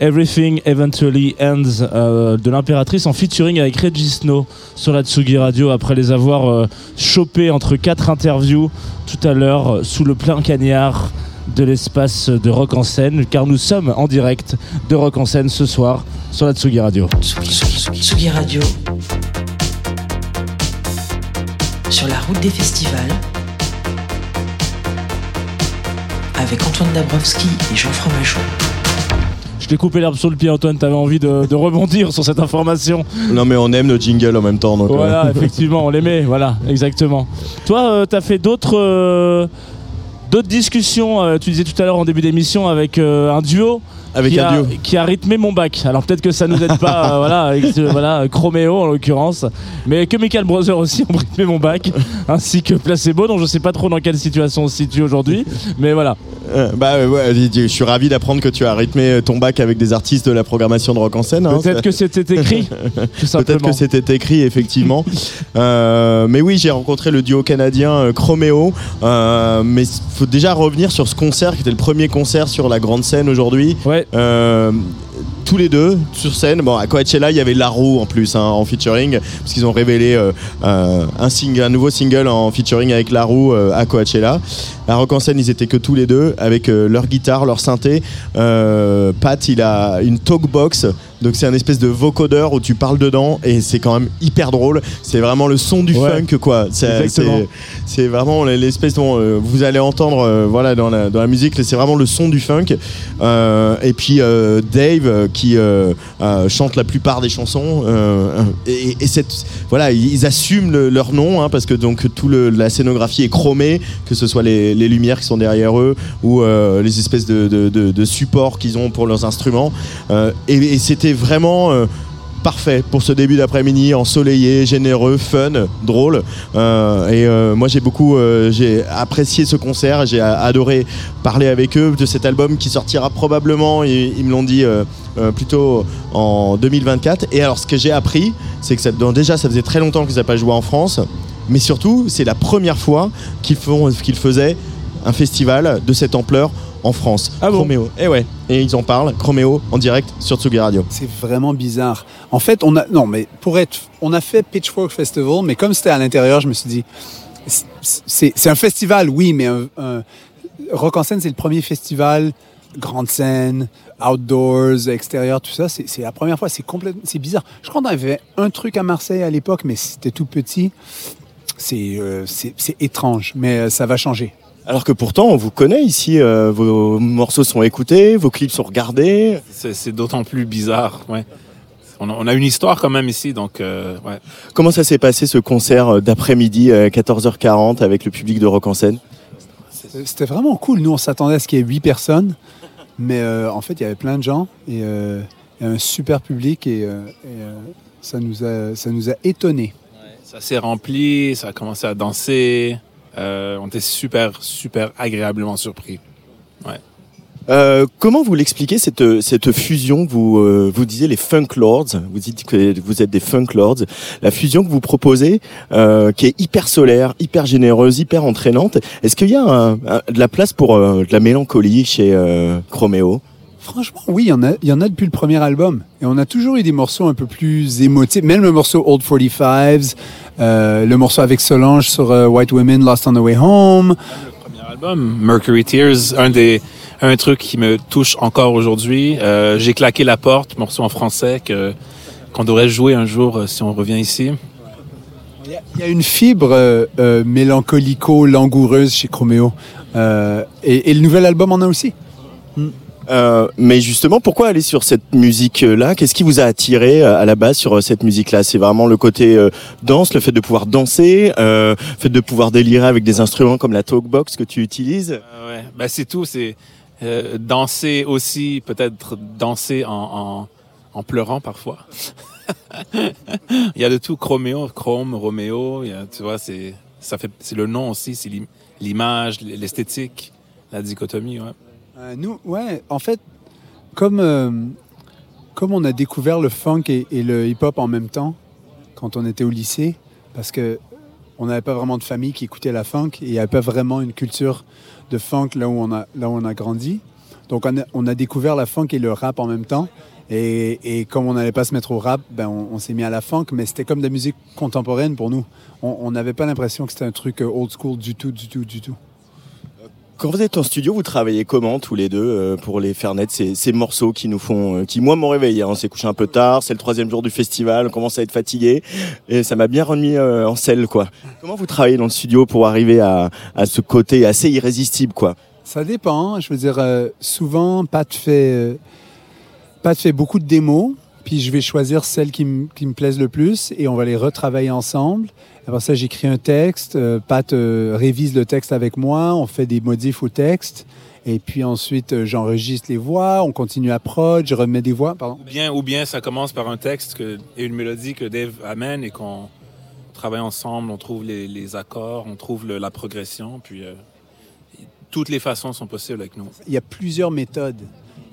Everything Eventually Ends euh, de l'impératrice en featuring avec Reggie Snow sur la Tsugi Radio après les avoir euh, chopés entre quatre interviews tout à l'heure euh, sous le plein cagnard de l'espace de Rock en scène car nous sommes en direct de Rock en scène ce soir sur la Tsugi Radio. Tsugi Radio. Sur la route des festivals. Avec Antoine Dabrowski et Jean Fromageau. T'ai coupé l'herbe sur le pied, Antoine. T'avais envie de, de rebondir sur cette information. Non, mais on aime nos jingles en même temps. Donc, Voilà, euh. effectivement, on l'aimait. Voilà, exactement. Toi, euh, t'as fait d'autres. euh, D'autres discussions, euh, tu disais tout à l'heure en début d'émission, avec un duo. Avec qui un a, duo. Qui a rythmé mon bac. Alors peut-être que ça nous aide pas, euh, voilà, avec voilà, Chroméo en l'occurrence. Mais que Michael Brother aussi ont rythmé mon bac, ainsi que Placebo, dont je sais pas trop dans quelle situation on se situe aujourd'hui. Mais voilà. Euh, bah ouais, je suis ravi d'apprendre que tu as rythmé ton bac avec des artistes de la programmation de rock en scène. hein. Peut-être que c'était écrit. Peut-être que c'était écrit effectivement. Euh, mais oui, j'ai rencontré le duo canadien euh, Chroméo. Euh, mais il faut déjà revenir sur ce concert qui était le premier concert sur la grande scène aujourd'hui. Ouais. Tous les deux sur scène. Bon, à Coachella, il y avait Larou en plus hein, en featuring, parce qu'ils ont révélé euh, euh, un, single, un nouveau single en featuring avec Larou euh, à Coachella. À Rock en scène, ils étaient que tous les deux avec leur guitare, leur synthé. Pat, il a une talkbox. Donc c'est un espèce de vocodeur où tu parles dedans et c'est quand même hyper drôle. C'est vraiment le son du Ouais. funk quoi. C'est vraiment l'espèce dont euh, vous allez entendre euh, voilà dans la, dans la musique. C'est vraiment le son du funk. Euh, et puis Dave qui chante la plupart des chansons. et, et cette voilà ils, assument le- leur nom hein, parce que donc tout le, la scénographie est chromée, que ce soit les, les lumières qui sont derrière eux ou les espèces de, de, de- de supports qu'ils ont pour leurs instruments. Et et c'était vraiment euh, parfait pour ce début d'après-midi, ensoleillé, généreux, fun, drôle. Euh, et euh, moi j'ai beaucoup j'ai apprécié ce concert, j'ai adoré parler avec eux de cet album qui sortira probablement, ils, me l'ont dit plutôt en 2024. Et alors ce que j'ai appris, c'est que déjà ça faisait très longtemps qu'ils n'avaient pas joué en France, mais surtout c'est la première fois qu'ils qu'ils faisaient un festival de cette ampleur en France. Ah bon Chroméo. Et ouais, et ils en parlent, Chroméo en direct sur Tsugi Radio. C'est vraiment bizarre. En fait, on a non, mais pour être, on a fait Pitchfork Festival, mais comme c'était à l'intérieur, je me suis dit, c'est un festival, oui, mais un, un- Rock en scène, c'est le premier festival, grande scène, outdoors, extérieur, tout ça. C'est la première fois. C'est complètement, c'est bizarre. Je crois qu'on avait un truc à Marseille à l'époque, mais c'était tout petit. C'est euh, étrange, mais euh, ça va changer. Alors que pourtant, on vous connaît ici, euh, vos morceaux sont écoutés, vos clips sont regardés. C'est c'est d'autant plus bizarre, ouais. On a, on a une histoire quand même ici, donc euh, ouais. Comment ça s'est passé ce concert euh, d'après-midi à 14h40 avec le public de Rock en scène? C'était vraiment cool. Nous, on s'attendait à ce qu'il y ait huit personnes, mais euh, en fait, il y avait plein de gens et euh, il y avait un super public et, euh, et, euh, ça nous a ça nous a étonnés. Ça s'est rempli, ça a commencé à danser. Euh, on était super, super agréablement surpris. Ouais. Euh, comment vous l'expliquez cette, cette fusion vous euh, vous disiez les funk lords? Vous dites que vous êtes des funk lords la fusion que vous proposez euh, qui est hyper solaire hyper généreuse hyper entraînante est-ce qu'il y a un- de la place pour euh, de la mélancolie chez euh, Chroméo Franchement, oui, il y en a, il y en a depuis le premier album. Et on a toujours eu des morceaux un peu plus émotifs. Même le morceau Old 45s, euh, le morceau avec Solange sur euh, White Women Lost on the Way Home. Premier album, Mercury Tears, un des un truc qui me touche encore aujourd'hui. Euh, J'ai claqué la porte, morceau en français que qu'on devrait jouer un jour si on revient ici. Il y a une fibre mélancolico-langoureuse chez Chroméo. Euh, et, et le nouvel album en a aussi. Euh, mais justement, pourquoi aller sur cette musique-là? Qu'est-ce qui vous a attiré euh, à la base sur euh, cette musique-là? C'est vraiment le côté euh, danse, le fait de pouvoir danser, euh, le fait de pouvoir délirer avec des instruments comme la talkbox que tu utilises? Euh, ouais. Ben, c'est tout. C'est danser aussi, peut-être danser en, en, en pleurant parfois. il y a de tout. Chroméo, Chrome, Roméo. il y a- tu vois, c'est ça fait c'est le nom aussi, c'est l'im- l'image, l'esthétique, la dichotomie. Ouais. Euh, nous, ouais, en fait, comme, euh, comme on a découvert le funk et, le hip-hop en même temps, quand on était au lycée, parce que on n'avait pas vraiment de famille qui écoutait la funk et il n'y avait pas vraiment une culture de funk là où on a, grandi. Donc on a, découvert la funk et le rap en même temps. Et, comme on n'allait pas se mettre au rap, ben on, on s'est mis à la funk, mais c'était comme de la musique contemporaine pour nous. On on n'avait pas l'impression que c'était un truc euh, old school du tout, du tout, du tout. Quand vous êtes en studio, vous travaillez comment tous les deux euh, pour les faire naître ces, morceaux qui nous font, euh, qui moi m'ont réveillé. hein. On s'est couché un peu tard, c'est le troisième jour du festival, on commence à être fatigué et ça m'a bien remis euh, en selle quoi. Comment vous travaillez dans le studio pour arriver à, à ce côté assez irrésistible quoi? Ça dépend. Je veux dire, souvent, Pat fait, Pat fait beaucoup de démos, puis je vais choisir celles qui, me plaisent le plus et on va les retravailler ensemble. Après ça, j'écris un texte, euh, Pat euh, révise le texte avec moi, on fait des modifs au texte. Et puis ensuite, euh, j'enregistre les voix, on continue à prod, je remets des voix, pardon. Ou bien, ou bien ça commence par un texte que, et une mélodie que Dave amène et qu'on travaille ensemble, on trouve les, les accords, on trouve le- la progression, puis euh, toutes les façons sont possibles avec nous. il y a plusieurs méthodes.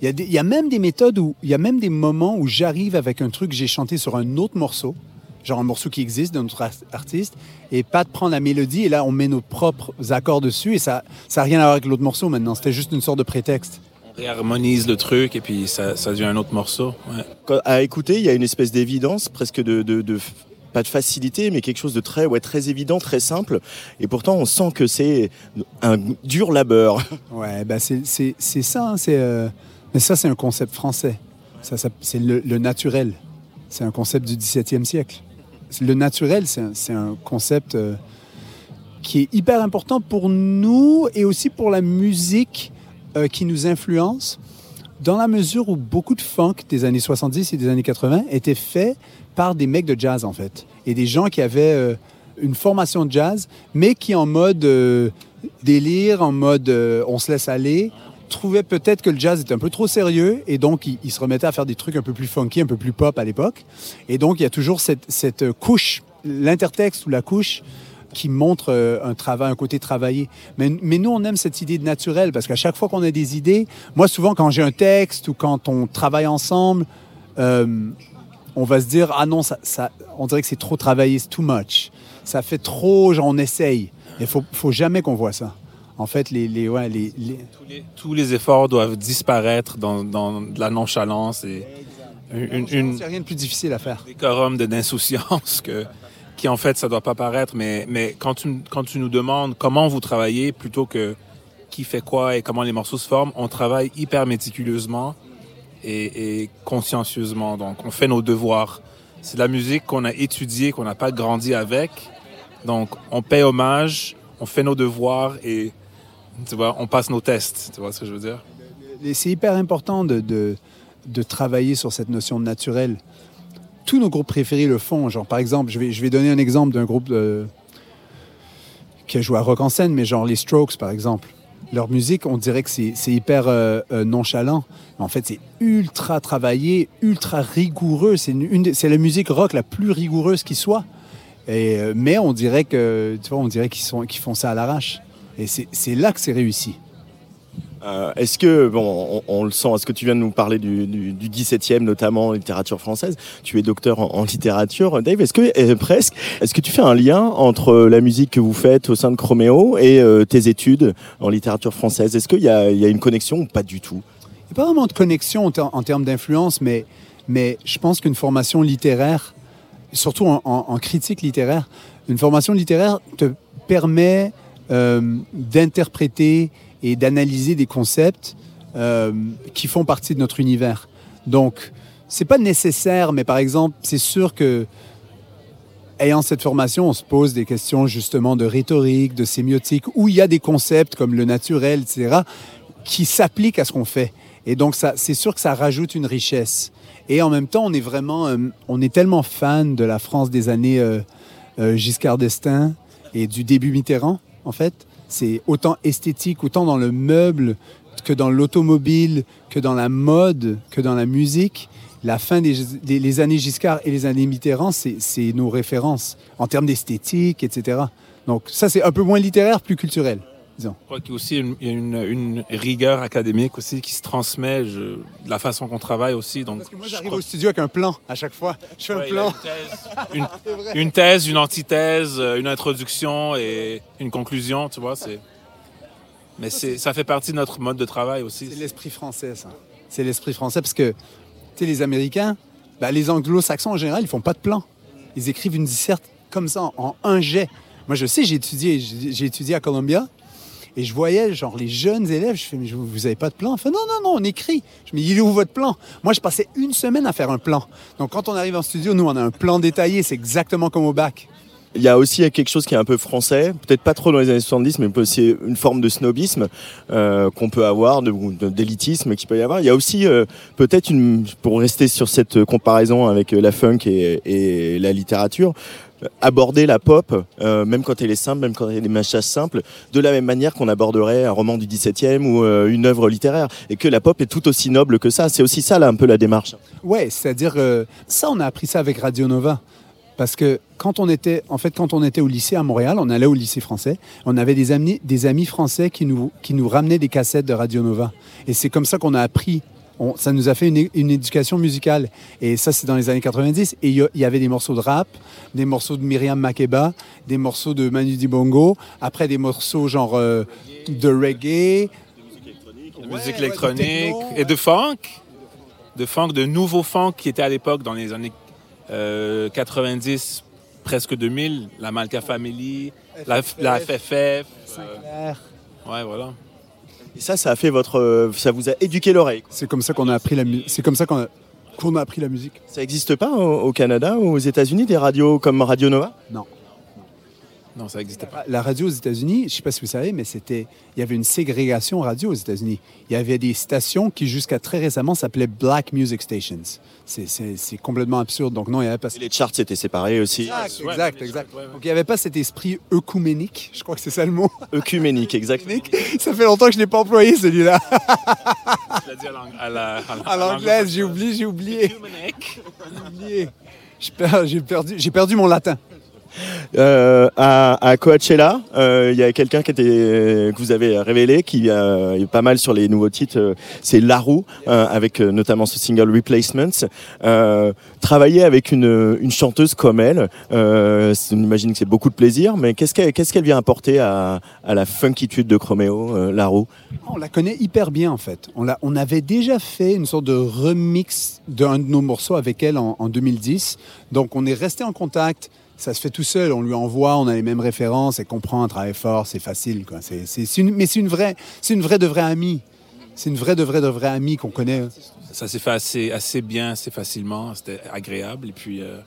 Il y a, des- il y a même des méthodes où il y a même des moments où j'arrive avec un truc que j'ai chanté sur un autre morceau, genre un morceau qui existe d'un autre ar- artiste, et Pat prend la mélodie et là on met nos propres accords dessus et ça ça n'a rien à voir avec l'autre morceau maintenant. C'était juste une sorte de prétexte. On réharmonise le truc et puis ça, ça devient un autre morceau. ouais. Quand- À écouter, il y a une espèce d'évidence, presque de, de, de- pas de facilité, mais quelque chose de très, ouais, très évident, très simple. Et pourtant, on sent que c'est un dur labeur. Ouais, ben c'est c'est- c'est ça. hein, c'est euh, mais ça c'est un concept français. Ça, c'est le, naturel. C'est un concept du 17e siècle. Le naturel, c'est un, concept euh, qui est hyper important pour nous et aussi pour la musique euh, qui nous influence, dans la mesure où beaucoup de funk des années 70 et des années 80 étaient faits par des mecs de jazz, en fait. Et des gens qui avaient euh, une formation de jazz, mais qui en mode délire, en mode on se laisse aller, trouvaient peut-être que le jazz était un peu trop sérieux et donc ils se remettaient à faire des trucs un peu plus funky, un peu plus pop à l'époque. Et donc il y a toujours cette, cette couche, l'intertexte ou la couche qui montre euh, un travail, un côté travaillé. Mais, mais nous, on aime cette idée de naturel parce qu'à chaque fois qu'on a des idées, moi, souvent, quand j'ai un texte ou quand on travaille ensemble, euh, on va se dire, ah non, ça, ça, on dirait que c'est trop travaillé, c'est too much. Ça fait trop, genre, on essaye. Il faut, faut jamais qu'on voit ça. En fait, les, les, ouais, les, les- Tous les efforts doivent disparaître dans, dans de la nonchalance et une, une, Il n'y a rien de plus difficile à faire. décorum de- d'insouciance que, qui en fait ça doit pas paraître. Mais, mais quand, tu, quand tu nous demandes comment vous travaillez plutôt que qui fait quoi et comment les morceaux se forment, on travaille hyper méticuleusement et, et consciencieusement. Donc on fait nos devoirs. C'est de la musique qu'on a étudiée, qu'on n'a pas grandi avec. Donc on paie hommage, on fait nos devoirs et tu vois, on passe nos tests. Tu vois ce que je veux dire? C'est hyper important de, de, travailler sur cette notion de naturel. Tous nos groupes préférés le font. Genre, par exemple, je vais, je vais donner un exemple d'un groupe de- qui a joué à Rock en scène, mais genre les Strokes, par exemple. Leur musique, on dirait que c'est hyper euh, euh, nonchalant. En fait, c'est ultra travaillé, ultra rigoureux. C'est la musique rock la plus rigoureuse qui soit. Et, euh, mais on dirait que, tu on dirait qu'ils font ça à l'arrache. Et c'est là que c'est réussi. Euh, est-ce que, bon, on, on le sent, est-ce que tu viens de nous parler du, du, du 17e, notamment en littérature française? Tu es docteur en, en littérature. Dave, est-ce que, euh, presque, est-ce que tu fais un lien entre la musique que vous faites au sein de Chroméo et euh, tes études en littérature française? Est-ce qu'il y a, il y a une connexion ou pas du tout? Il n'y a pas vraiment de connexion en, ter- en termes d'influence, mais, mais je pense qu'une formation littéraire, surtout en, en- critique littéraire, une formation littéraire te permet euh, d'interpréter et d'analyser des concepts euh, qui font partie de notre univers. Donc, c'est pas nécessaire, mais par exemple, c'est sûr que ayant cette formation, on se pose des questions justement de rhétorique, de sémiotique, où il y a des concepts comme le naturel, etc., qui s'appliquent à ce qu'on fait. Et donc, ça, c'est sûr que ça rajoute une richesse. Et en même temps, on est vraiment, euh, on est tellement fan de la France des années euh, euh, Giscard d'Estaing et du début Mitterrand, en fait. C'est autant esthétique, autant dans le meuble que dans l'automobile, que dans la mode, que dans la musique. La fin des, années Giscard et les années Mitterrand, c'est nos références en termes d'esthétique, etc. Donc ça, c'est un peu moins littéraire, plus culturel, disons. Je crois qu'il y a aussi une, rigueur académique aussi qui se transmet, je- de la façon qu'on travaille aussi. Donc, Moi, j'arrive au studio avec un plan à chaque fois. Je fais un Ouais, plan. une, une thèse, une antithèse, euh, une introduction et une conclusion, tu vois, c'est... Mais c'est, ça fait partie de notre mode de travail aussi. C'est l'esprit français, ça. C'est l'esprit français parce que, tu sais, les Américains, ben, les anglo-saxons en général, ils font pas de plan. Ils écrivent une disserte comme ça, en un jet. Moi, je sais, j'ai étudié, j'ai étudié à Columbia. Et je voyais, genre, les jeunes élèves, je fais, mais vous n'avez pas de plan? Enfin, non, non, non, on écrit. Je me dis, il est où votre plan? Moi, je passais une semaine à faire un plan. Donc, quand on arrive en studio, nous, on a un plan détaillé. C'est exactement comme au bac. Il y a aussi quelque chose qui est un peu français, peut-être pas trop dans les années 70, mais aussi une forme de snobisme euh, qu'on peut avoir, d'élitisme qu'il peut y avoir. Il y a aussi euh, peut-être pour rester sur cette comparaison avec la funk et la littérature, aborder la pop, euh, même quand elle est simple, même quand elle est des machas simples, de la même manière qu'on aborderait un roman du 17e ou euh, une œuvre littéraire. Et que la pop est tout aussi noble que ça. C'est aussi ça, là, un peu la démarche. Ouais, c'est-à-dire, euh, ça, on a appris ça avec Radio Nova. Parce que quand on était, en fait, quand on était au lycée à Montréal, on allait au lycée français, on avait des amis, des amis français qui nous, qui nous ramenaient des cassettes de Radio Nova. Et c'est comme ça qu'on a appris ça nous a fait une, éducation musicale. Et ça, c'est dans les années 90. Et il y, avait des morceaux de rap, des morceaux de Myriam Makeba, des morceaux de Manu Dibongo, après des morceaux genre euh, de reggae. De musique électronique et de funk. De funk, de nouveau funk qui était à l'époque dans les années 90, euh, presque 2000. La Malka Family, la, la FFF. Euh, ouais, voilà. Et ça, ça a fait votre, ça vous a éduqué l'oreille. C'est comme ça qu'on a appris la musique. C'est comme ça qu'on a, qu'on a appris la musique. Ça n'existe pas au, Canada ou aux États-Unis des radios comme Radio Nova? Non. Non, ça n'existait pas. La radio aux États-Unis, je ne sais pas si vous savez, mais c'était, il y avait une ségrégation radio aux États-Unis. Il y avait des stations qui, jusqu'à très récemment, s'appelaient Black Music Stations. C'est complètement absurde. Donc non, il y avait pas. les charts étaient séparés aussi. Exact, exact, exact. Donc il n'y avait pas cet esprit œcuménique. Je crois que c'est ça le mot. Œcuménique, exact. ça fait longtemps que je ne l'ai pas employé celui-là. Je l'ai dit à l'anglaise. J'ai oublié, j'ai oublié. J'ai perdu, j'ai perdu mon latin. Euh, à, Coachella, euh, il y a quelqu'un qui était, que vous avez révélé, qui euh, est pas mal sur les nouveaux titres, c'est Larou, avec notamment ce single Replacements. travailler avec une, une, chanteuse comme elle, j'imagine que c'est beaucoup de plaisir, mais qu'est-ce qu'elle qu'est-ce vient apporter à, à, la funkitude de Chroméo, Larou? On la connaît hyper bien en fait. On, on avait déjà fait une sorte de remix d'un de nos morceaux avec elle en, en 2010, donc on est resté en contact ça se fait tout seul. On lui envoie, on a les mêmes références, elle comprend, un travail fort, c'est facile. Mais c'est une vraie, c'est une vraie de vraie amie. C'est une vraie de vraie de vraie amie qu'on connaît. Ça s'est fait assez, bien, assez facilement. C'était agréable. Puis, euh,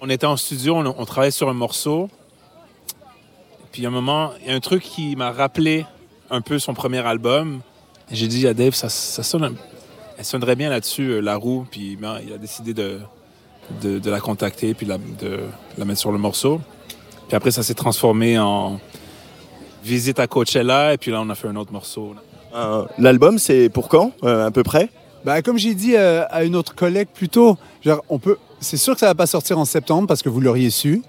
on était en studio, on, travaillait sur un morceau. Puis, à un moment, il y a un truc qui m'a rappelé un peu son premier album. J'ai dit à Dave, ça, sonne, sonnerait bien là-dessus, euh, La Roue. Puis, ben, il a décidé de, de, la contacter puis de la mettre sur le morceau. Puis après, ça s'est transformé en visite à Coachella et puis là, on a fait un autre morceau. Euh, l'album, c'est pour quand, euh, à peu près? Ben, Comme j'ai dit euh, à une autre collègue plus tôt, on peut... c'est sûr que ça va pas sortir en septembre parce que vous l'auriez su.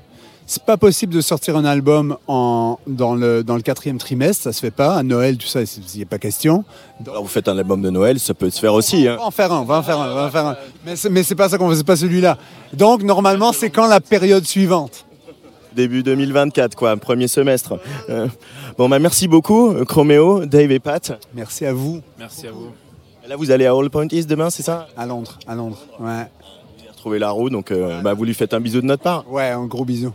C'est pas possible de sortir un album en, dans, le, dans le quatrième trimestre, ça se fait pas. À Noël, tout ça, il n'y a pas question. Alors vous faites un album de Noël, ça peut se faire aussi. Hein. On va en faire un, on va en faire un, on va en faire un. Mais c'est pas ça qu'on c'est pas celui-là. Donc normalement, c'est quand la période suivante? Début 2024, quoi, premier semestre. Euh, bon, bah merci beaucoup, Chroméo, Dave et Pat. Merci à vous. Merci à vous. là, vous allez à All Point East demain, c'est ça? À Londres, à Londres, ouais. Retrouver la roue, donc euh, bah, vous lui faites un bisou de notre part. Ouais, un gros bisou.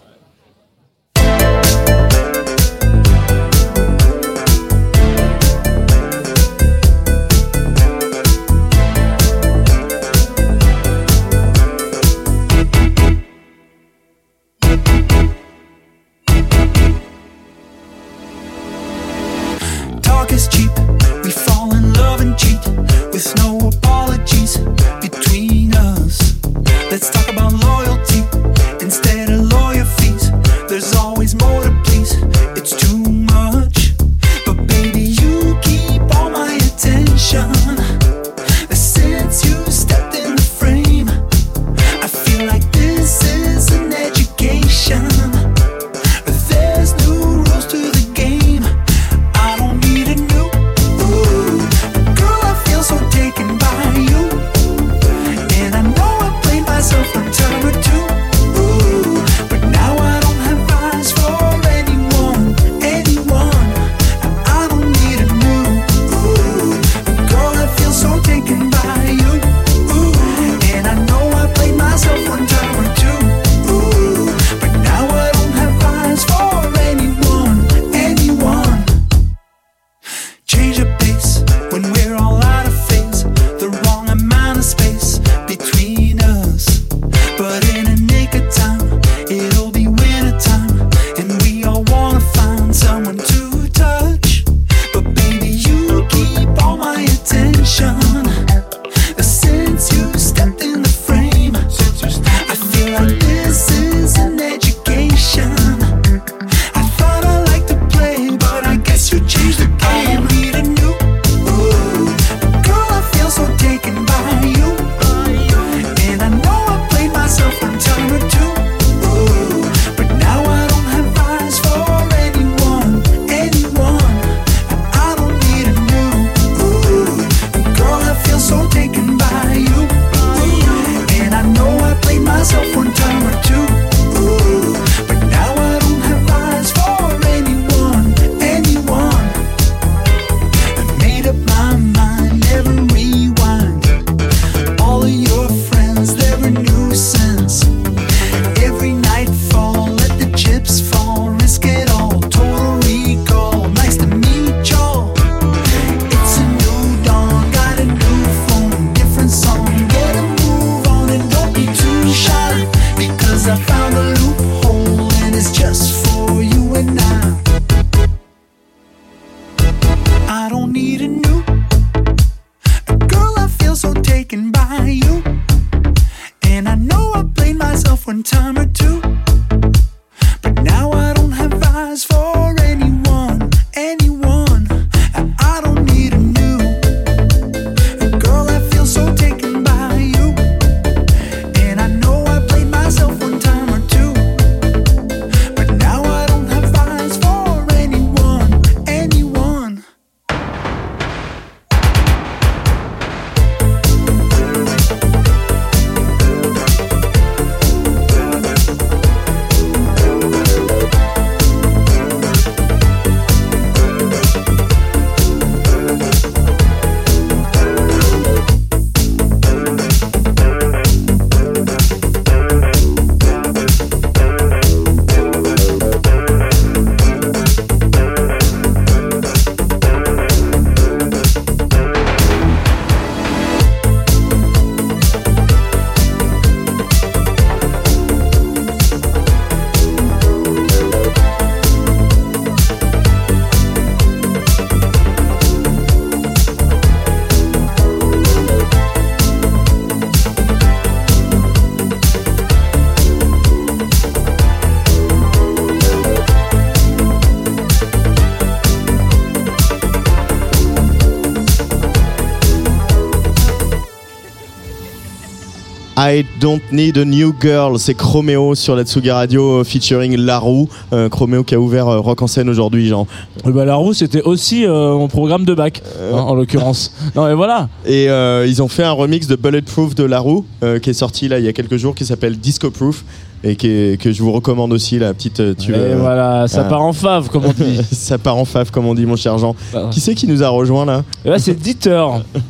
I Don't Need a New Girl, c'est Chromeo sur la Tsugi Radio euh, featuring Larou. Euh, Chromeo qui a ouvert euh, Rock en scène aujourd'hui, Jean. Bah, la roue, c'était aussi euh, mon programme de bac, hein, en l'occurrence. Non, mais voilà. Et ils ont fait un remix de Bulletproof de Larou qui est sorti là il y a quelques jours qui s'appelle Disco Proof et qui est- que je vous recommande aussi la petite tu Et voilà, ça Ah. part en fave, comme on dit. ça part en fave comme on dit mon cher Jean. Qui c'est qui nous a rejoint là? Là, c'est Dieter,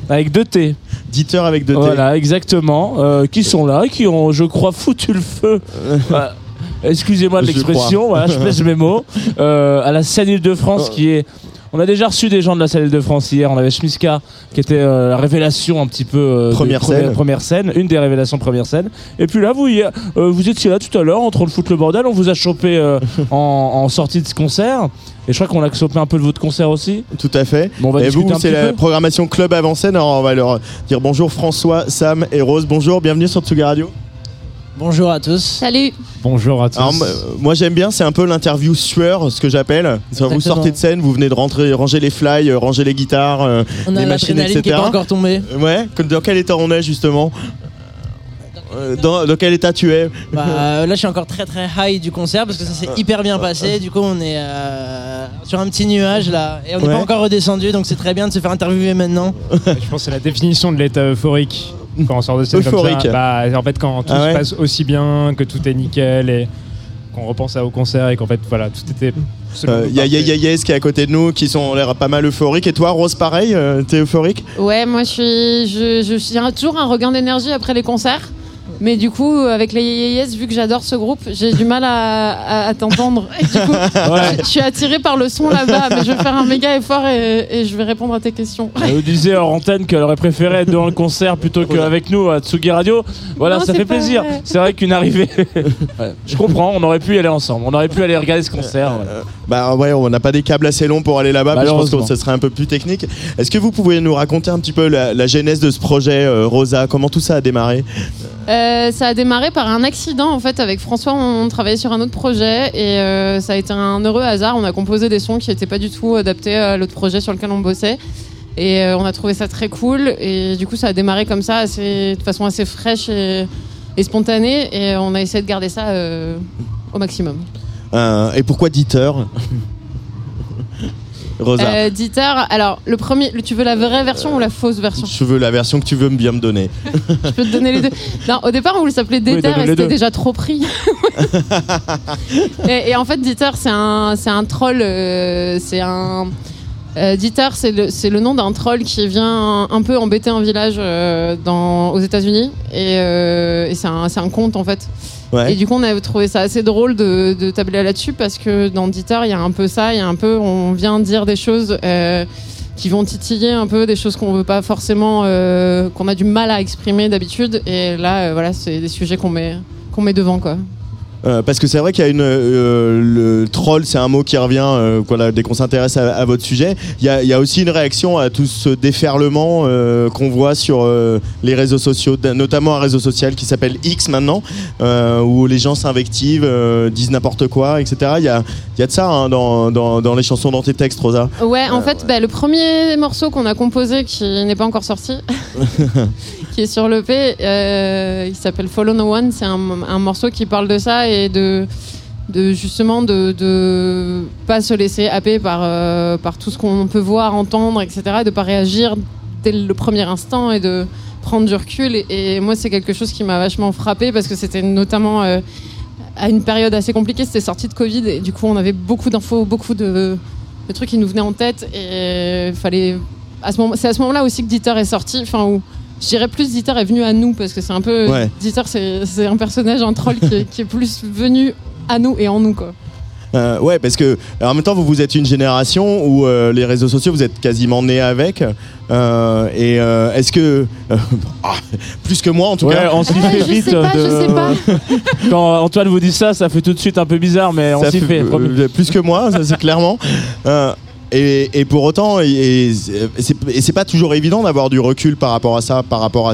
avec deux T. Dieter avec deux T. Voilà, exactement. qui sont là, qui ont, je crois, foutu le feu. Excusez-moi de l'expression, voilà, je pèse mes mots. Euh, à la scène Île-de-France, qui est. On a déjà reçu des gens de la scène Île-de-France hier. On avait Schmiska, qui était euh, la révélation un petit peu. euh, de Première scène. Première scène, une des révélations première scène. Et puis là, vous, y- euh, vous étiez là tout à l'heure en train de foutre le bordel. On vous a chopé euh, en, en sortie de ce concert. Et je crois qu'on a chopé un peu de votre concert aussi. Tout à fait. Bon, on va et vous, c'est la peu. programmation Club Avant scène. Alors on va leur dire bonjour François, Sam et Rose. Bonjour, bienvenue sur Tsugi Radio. Bonjour à tous. Salut. Bonjour à tous. Alors, moi- j'aime bien, c'est un peu l'interview sueur, ce que j'appelle. Vous sortez de scène, vous venez de rentrer, ranger les fly, euh, ranger les guitares, euh, On a les machines, l'adrénaline etc. qui est pas encore tombée. Ouais, dans quel état on est justement Euh, dans, dans quel état tu es Bah, euh, là, je suis encore très très high du concert parce que ça s'est hyper bien passé. Du coup, on est euh, sur un petit nuage là et on n'est Ouais. pas encore redescendu, donc c'est très bien de se faire interviewer maintenant. Je pense que c'est la définition de l'état euphorique. Quand on sort de scène comme Euphorique. ça, bah, en fait, quand tout Ah ouais se passe aussi bien, que tout est nickel et qu'on repense à au concert et qu'en fait, voilà, tout était. Il y a parfait. Ya Ya Yes qui est à côté de nous, qui sont ont l'air pas mal euphoriques. Et toi, Rose, pareil, euh, t'es euphorique? Ouais, moi je suis, je, je suis un- toujours un regain d'énergie après les concerts. Mais du coup, avec les Yes, vu que j'adore ce groupe, j'ai du mal à, à- à t'entendre. Et du coup, je, je suis attirée par le son là-bas. Mais je vais faire un méga effort et, et je vais répondre à tes questions. Elle nous disait hors antenne qu'elle aurait préféré être dans le concert plutôt qu'avec nous à Tsugi Radio. Voilà, Non, ça fait plaisir. C'est vrai qu'une arrivée. Ouais, je comprends, on aurait pu y aller ensemble. On aurait pu aller regarder ce concert. voilà. Bah ouais, on n'a pas des câbles assez longs pour aller là-bas, mais je pense que ce serait un peu plus technique. Est-ce que vous pouvez nous raconter un petit peu la, la genèse de ce projet, euh, Rosa? Comment tout ça a démarré? Euh, ça a démarré par un accident en fait avec François. On travaillait sur un autre projet et euh, ça a été un heureux hasard. On a composé des sons qui n'étaient pas du tout adaptés à l'autre projet sur lequel on bossait. Et euh, on a trouvé ça très cool. Et du coup, ça a démarré comme ça, de façon assez fraîche et, et spontanée. Et on a essayé de garder ça euh, au maximum. Euh, Et pourquoi Dieter Rosa, Euh, Dieter, alors le premier, le- tu veux la vraie version ou la fausse version je veux la version que tu veux bien me donner. Je peux te donner les deux. Non, au départ, on voulait s'appeler Déter donne-nous et c'était déjà trop pris. et, et en fait, Dieter, c'est un, c'est un troll. euh, c'est un. Euh, Dieter, c'est le, nom d'un troll qui vient un peu embêter un village dans, aux États-Unis. Et, et c'est un, c'est un conte en fait. Et du coup, on a trouvé ça assez drôle de, de tabler là-dessus parce que dans Dieter, il y a un peu ça. Il y a un peu. On vient dire des choses. euh, qui vont titiller un peu des choses qu'on veut pas forcément euh, qu'on a du mal à exprimer d'habitude et là euh, voilà c'est des sujets qu'on met qu'on met devant quoi Euh, parce que c'est vrai qu'il y a une euh, le troll, c'est un mot qui revient euh, voilà, dès qu'on s'intéresse à, à votre sujet. Il y a, il y a aussi une réaction à tout ce déferlement euh, qu'on voit sur euh, les réseaux sociaux, notamment un réseau social qui s'appelle X maintenant, euh, où les gens s'invectivent, euh, disent n'importe quoi, etc. Il y a, il y a de ça hein, dans, dans, dans les chansons, dans tes textes, Rosa. Ouais, en fait, bah, le premier morceau qu'on a composé qui n'est pas encore sorti, qui est sur l'EP, euh, il s'appelle Follow No One. C'est un, morceau qui parle de ça et de, justement de, de pas se laisser happer par, euh, par tout ce qu'on peut voir, entendre, etc. Et de pas réagir dès le premier instant et de prendre du recul. Et, moi, c'est quelque chose qui m'a vachement frappé parce que c'était notamment euh, à une période assez compliquée. C'était sorti de Covid et du coup, on avait beaucoup d'infos, beaucoup de, trucs qui nous venaient en tête et fallait. C'est à ce moment-là aussi que Dieter est sorti. Enfin, où je dirais plus Dieter est venu à nous parce que c'est un peu. Ouais. Dieter, c'est, un personnage, un troll qui, est- qui est plus venu à nous et en nous quoi. Euh, ouais, parce que en même temps, vous, vous êtes une génération où euh, les réseaux sociaux, vous êtes quasiment nés avec. Euh, et euh, est-ce que. euh, ah, plus que moi, en tout Ouais, cas. on s'y Eh, fait vite. de- Quand Antoine vous dit ça, ça fait tout de suite un peu bizarre, mais on s'y fait. euh, plus que moi, ça c'est clairement. Et, pour autant, et, et c'est pas toujours évident d'avoir du recul par rapport à ça, par rapport à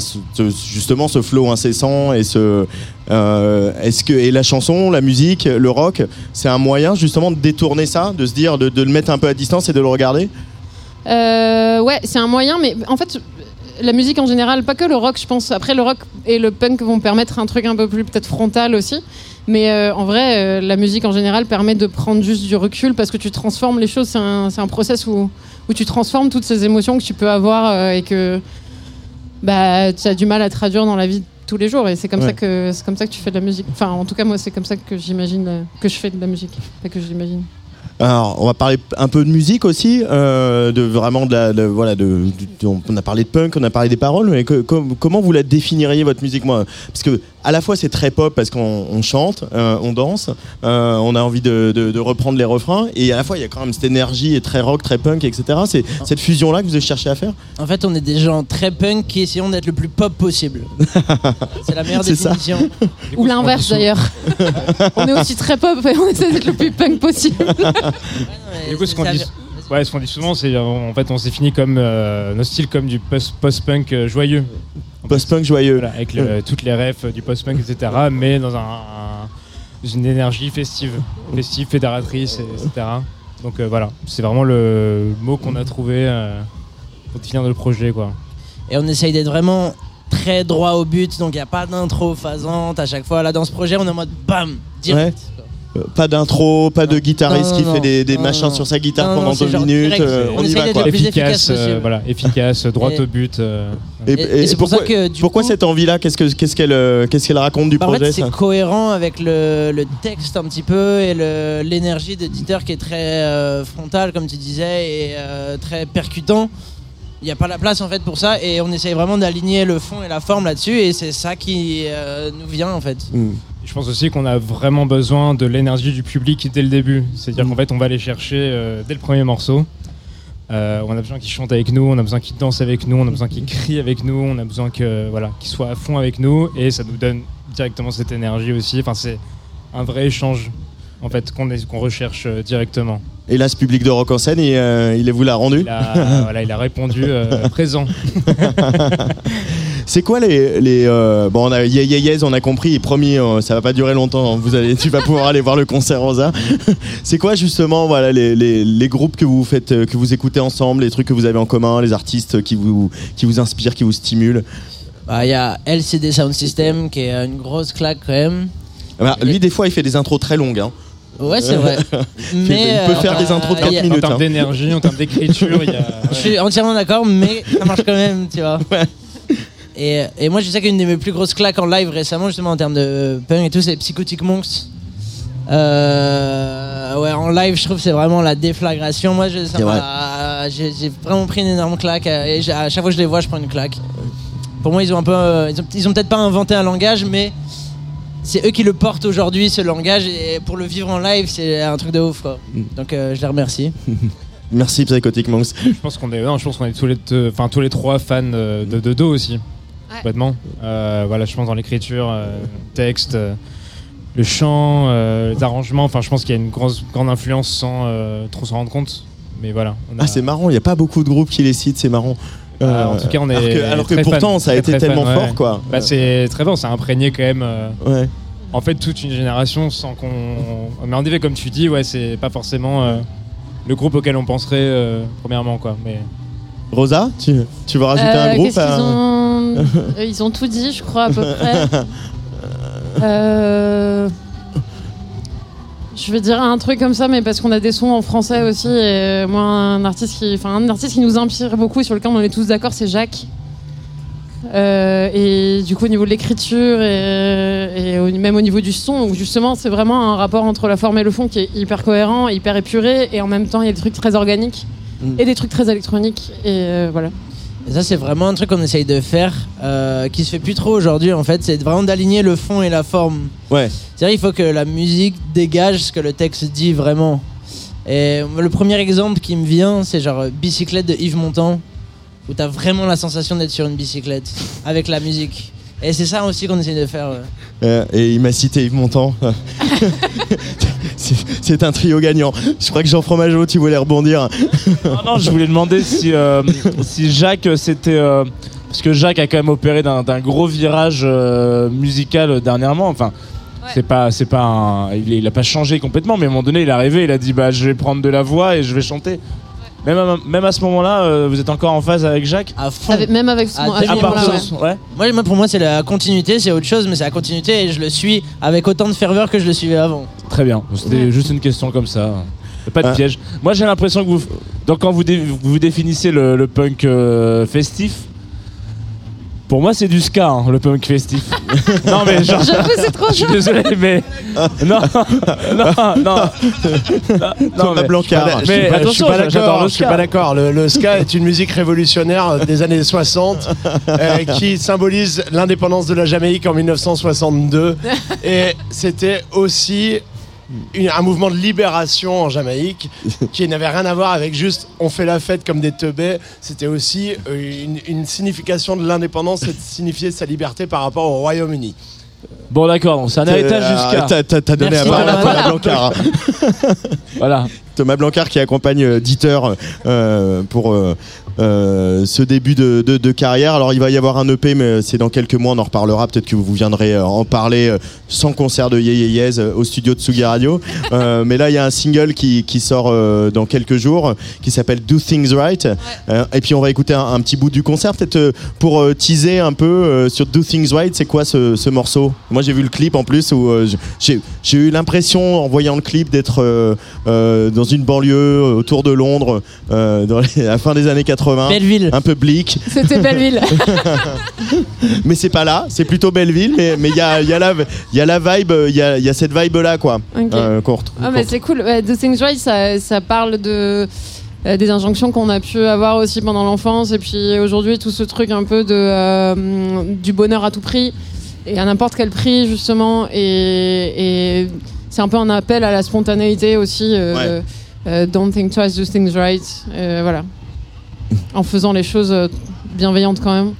justement ce flow incessant et ce. euh, Est-ce que et la chanson, la musique, le rock, c'est un moyen justement de détourner ça, de se dire, de, de le mettre un peu à distance et de le regarder? Euh, ouais, c'est un moyen, mais en fait, la musique en général, pas que le rock, je pense. Après, le rock et le punk vont permettre un truc un peu plus peut-être frontal aussi. Mais euh, en vrai, euh, la musique en général permet de prendre juste du recul parce que tu transformes les choses. C'est un, c'est un process où, où tu transformes toutes ces émotions que tu peux avoir euh, et que bah, tu as du mal à traduire dans la vie de tous les jours. Et c'est comme, Ouais. ça que, c'est comme ça que tu fais de la musique. Enfin, en tout cas, moi, c'est comme ça que j'imagine que je fais de la musique. Pas que j'imagine. Alors, on va parler un peu de musique aussi, euh, de vraiment de la, de- voilà, de, on a parlé de punk, on a parlé des paroles, mais comment vous la définiriez votre musique, moi? Parce que à la fois c'est très pop parce qu'on on chante, euh, on danse, euh, on a envie de, de- de reprendre les refrains, et à la fois il y a quand même cette énergie et très rock, très punk, etc. C'est cette fusion-là que vous avez cherché à faire? En fait, on est des gens très punk qui essayons d'être le plus pop possible. C'est la meilleure C'est ça. définition. Ou l'inverse d'ailleurs. on est aussi très pop et on essaie d'être le plus punk possible. Du coup, ce qu'on dit, ouais, ce qu'on dit souvent, c'est euh, en fait, on s'est définit comme euh, nos styles comme du post- post-punk euh, joyeux. Post-punk joyeux. Voilà, avec le- toutes les refs du post-punk, etc. Mais dans un, un- une énergie festive, festive, fédératrice, et- etc. Donc euh, voilà, c'est vraiment le mot qu'on a trouvé euh, pour définir le projet, quoi. Et on essaye d'être vraiment très droit au but, donc il n'y a pas d'intro phasante à chaque fois. Là, dans ce projet, on est en mode bam, direct. Euh, Pas d'intro, pas de guitariste Non, qui non, fait des, des non, machins non. sur sa guitare pendant deux genre minutes. direct, euh, on on y va d'être quoi. efficace euh, voilà, efficace, droit au but. euh, Et, Et- et et c'est pour pourquoi, ça que, du pourquoi coup- cette envie-là Qu'est-ce que- qu'est-ce qu'elle euh, qu'est-ce qu'elle raconte du Bah, en projet fait, c'est cohérent avec le, le texte un petit peu et le- l'énergie de Dieter qui est très euh, frontale, comme tu disais, et euh, très percutant. Il n'y a pas la place en fait pour ça et on essaye vraiment d'aligner le fond et la forme là-dessus et c'est ça qui euh, nous vient en fait. Je pense aussi qu'on a vraiment besoin de l'énergie du public dès le début. C'est-à-dire qu'en fait, on va aller chercher euh, dès le premier morceau. Euh, on a besoin qu'ils chantent avec nous, on a besoin qu'ils dansent avec nous, on a besoin qu'ils crient avec nous, on a besoin que voilà, qu'ils soient à fond avec nous et ça nous donne directement cette énergie aussi. Enfin, c'est un vrai échange en fait qu'on recherche euh, directement. Et là, ce public de rock en scène, il, euh, il vous l'a rendu? Il a, voilà, il a répondu euh, présent. C'est quoi les, les euh, bon on a yeah, yeah, yes, on a compris et promis euh, ça va pas durer longtemps hein, vous allez tu vas pouvoir aller voir le concert Rosa c'est quoi justement voilà les, les, les groupes que vous faites euh, que vous écoutez ensemble les trucs que vous avez en commun les artistes qui vous qui vous inspirent qui vous stimulent? Bah, Il y a LCD Sound System qui est une grosse claque quand même. Ah bah, lui des fois il fait des intros très longues hein. Ouais, c'est vrai. il Mais, peut euh, faire des intros de euh, 4 y a- minutes En termes hein. d'énergie, en termes d'écriture, il y a. Je suis entièrement d'accord, mais ça marche quand même, tu vois. Et, et moi, je sais qu'une de mes plus grosses claques en live récemment, justement en termes de punk et tout, c'est Psychotic Monks. Euh, ouais, en live, je trouve que c'est vraiment la déflagration. Moi, j'ai vraiment pris une énorme claque. euh, Et à chaque fois que je les vois, je prends une claque. Pour moi, ils ont un peu, euh, ils ont, ils ont peut-être pas inventé un langage, mais c'est eux qui le portent aujourd'hui, ce langage. Et pour le vivre en live, c'est un truc de ouf, quoi. Donc, euh, je les remercie. merci Psychotic Monks Je pense qu'on est, non, je pense qu'on est tous les, deux- enfin tous les trois fans euh, de Dodo aussi, complètement. Euh, voilà, je pense dans l'écriture, euh, texte, euh, le chant, euh, les arrangements. Enfin, je pense qu'il y a une grosse, grande influence sans euh, trop s'en rendre compte. Mais voilà. on a- Ah, c'est marrant, il n'y a pas beaucoup de groupes qui les citent, c'est marrant. Ah, Euh, en tout cas, on est. Alors que, alors que très pourtant, fan, ça a été tellement fan, ouais. fort, quoi. Bah, c'est très bon, ça a imprégné quand même. euh, Ouais. En fait, toute une génération sans qu'on. Mais en effet, comme tu dis, ouais, c'est pas forcément euh, le groupe auquel on penserait euh, premièrement, quoi. Mais Rosa, tu, tu veux rajouter Euh, un groupe à- qu'ils ont... Euh, Ils ont tout dit, je crois, à peu près. Euh, Je vais dire un truc comme ça, mais parce qu'on a des sons en français aussi. Et moi, un artiste qui, enfin, un artiste qui nous inspire beaucoup et sur lequel on est tous d'accord, c'est Jacques. Euh, et du coup, au niveau de l'écriture et, même au niveau du son, où justement, c'est vraiment un rapport entre la forme et le fond qui est hyper cohérent, hyper épuré, et en même temps, il y a des trucs très organiques Mm. et des trucs très électroniques. Et euh, voilà. Et ça, c'est vraiment un truc qu'on essaye de faire, euh, qui se fait plus trop aujourd'hui en fait, c'est vraiment d'aligner le fond et la forme. Ouais. C'est-à-dire, il faut que la musique dégage ce que le texte dit vraiment. Et le premier exemple qui me vient, c'est genre euh, Bicyclette de Yves Montand, où t'as vraiment la sensation d'être sur une bicyclette avec la musique. Et c'est ça aussi qu'on essaye de faire. Euh, et il m'a cité Yves Montand. C'est- un trio gagnant. Je crois que Jean Fromageau, tu voulais rebondir. Non, non, je voulais demander si, euh, si Jacques, c'était. euh, parce que Jacques a quand même opéré d'un gros virage euh, musical dernièrement. Enfin, c'est pas, c'est pas un- il, il a pas changé complètement, mais à un moment donné, il est arrivé, il a dit bah, je vais prendre de la voix et je vais chanter. Même à, même à ce moment-là, euh, vous êtes encore en phase avec Jacques À fond. Avec- même avec ce à ce à part moment-là, ce- ouais. ouais. Moi, moi, pour moi, c'est la continuité, c'est autre chose, mais c'est la continuité et je le suis avec autant de ferveur que je le suivais avant. Très bien. C'était juste une question comme ça. Pas de Ah. piège. Moi, j'ai l'impression que vous, donc quand vous, dé- vous définissez le, le punk euh, festif, pour moi, c'est du ska, hein, le punk festif. non, mais genre. J'avoue, c'est trop Je suis désolé, mais. Non, non, non. Thomas mais- Blancard. Mais, Je suis pas- je suis pas d'accord. le Je suis pas d'accord. Le, le ska est une musique révolutionnaire des années 60 euh, qui symbolise l'indépendance de la Jamaïque en 1962. Et c'était aussi une- un mouvement de libération en Jamaïque qui n'avait rien à voir avec juste on fait la fête comme des teubés. C'était aussi euh, une, une signification de l'indépendance et de signifier sa liberté par rapport au Royaume-Uni. Bon, d'accord, c'est un héritage Euh, jusqu'à. T'as donné Merci, la parole à Thomas. Thomas Blancard. Voilà. Thomas Blancard qui accompagne euh, Dieter euh, pour euh, euh, ce début de, de- de carrière. Alors il va y avoir un EP, mais c'est dans quelques mois, on en reparlera. Peut-être que vous viendrez euh, en parler euh, sans concert de Yé au studio de Tsugi Radio. Euh, mais là, il y a un single qui, qui sort euh, dans quelques jours qui s'appelle Do Things Right. Et puis on va écouter un, un petit bout du concert, peut-être pour teaser un peu sur Do Things Right. C'est quoi ce, ce morceau? Moi j'ai vu le clip en plus où j'ai eu l'impression en voyant le clip d'être dans une banlieue autour de Londres dans les- à la fin des années 80. Belleville. Un peu bleak. C'était Belleville. mais c'est pas là, c'est plutôt Belleville, mais mais il y a, il y, a la- il y a la vibe, il y a, il y a cette vibe là quoi. Ok. euh, qu'on retrouve- Ah, mais c'est cool. Ouais, The Things Right, ça, ça parle de. euh, des injonctions qu'on a pu avoir aussi pendant l'enfance et puis aujourd'hui tout ce truc un peu de euh, du bonheur à tout prix et à n'importe quel prix justement et, et c'est un peu un appel à la spontanéité aussi euh, Ouais. euh, don't think twice do things right euh, voilà en faisant les choses euh, bienveillantes quand même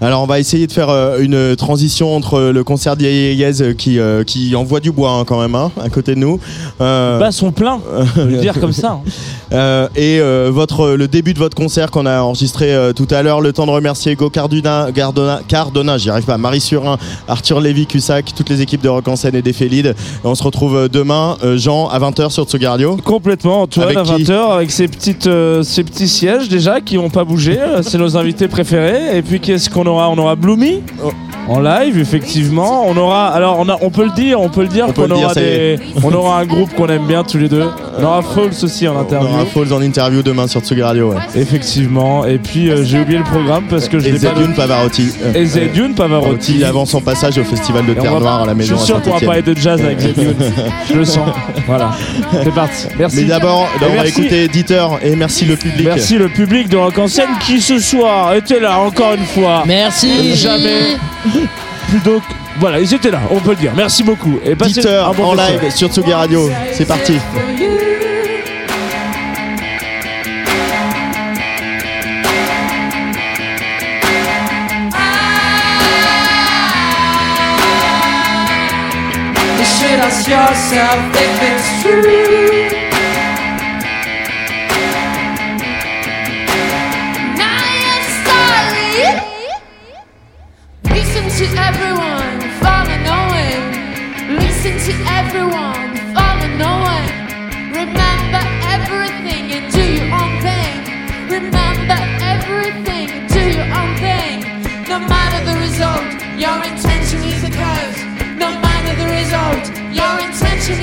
Alors on va essayer de faire euh, une transition entre le concert qui, euh, qui envoie du bois hein, quand même hein, à côté de nous. Euh, Bas sont pleins, le dire comme ça. hein. Euh, et euh, votre, le début de votre concert qu'on a enregistré euh, tout à l'heure, le temps de remercier Carduna, Cardona, Cardona j'y arrive pas, Marie Surin, Arthur Lévy, Cussac, toutes les équipes de Rock en scène et des Félides. On se retrouve euh, demain, euh, Jean, à 20h sur Tsugi Radio. Complètement, Antoine, Avec à qui 20h, avec ses, petites, euh, ses petits sièges déjà qui n'ont pas bougé. euh, C'est nos invités préférés. Et puis qu'est-ce qu'on aura On aura Bloomy en live, effectivement. On aura, alors on, a- on peut le dire, on peut le dire On peut qu'on le dire, aura ça y est. des, on aura un groupe qu'on aime bien tous les deux. On aura Falls aussi en On interview. aura Falls en interview demain sur Tsugi Radio. ouais. Effectivement. Et puis euh, j'ai oublié le programme parce que je Et l'ai pas. Zedune Pavarotti. Et Zedune Pavarotti. avant son passage au festival de Et on Terre va- Noire à la maison Je suis sûr qu'on va parler de jazz avec Zedune. je le sens. Voilà. C'est parti. Merci. Mais d'abord, Et on va merci. écouter Dieter et merci le public. Merci le public de Rock en scène qui ce soir était là encore une fois. Merci. Jamais. Mmh. Donc voilà, ils étaient là, on peut le dire. Merci beaucoup. Et passez Peter, en live sur Tsugi Radio. C'est parti. everyone, follow no one. Remember everything and do your own thing. Remember everything do your own thing. No matter the result, your intention. No matter the result, your intention.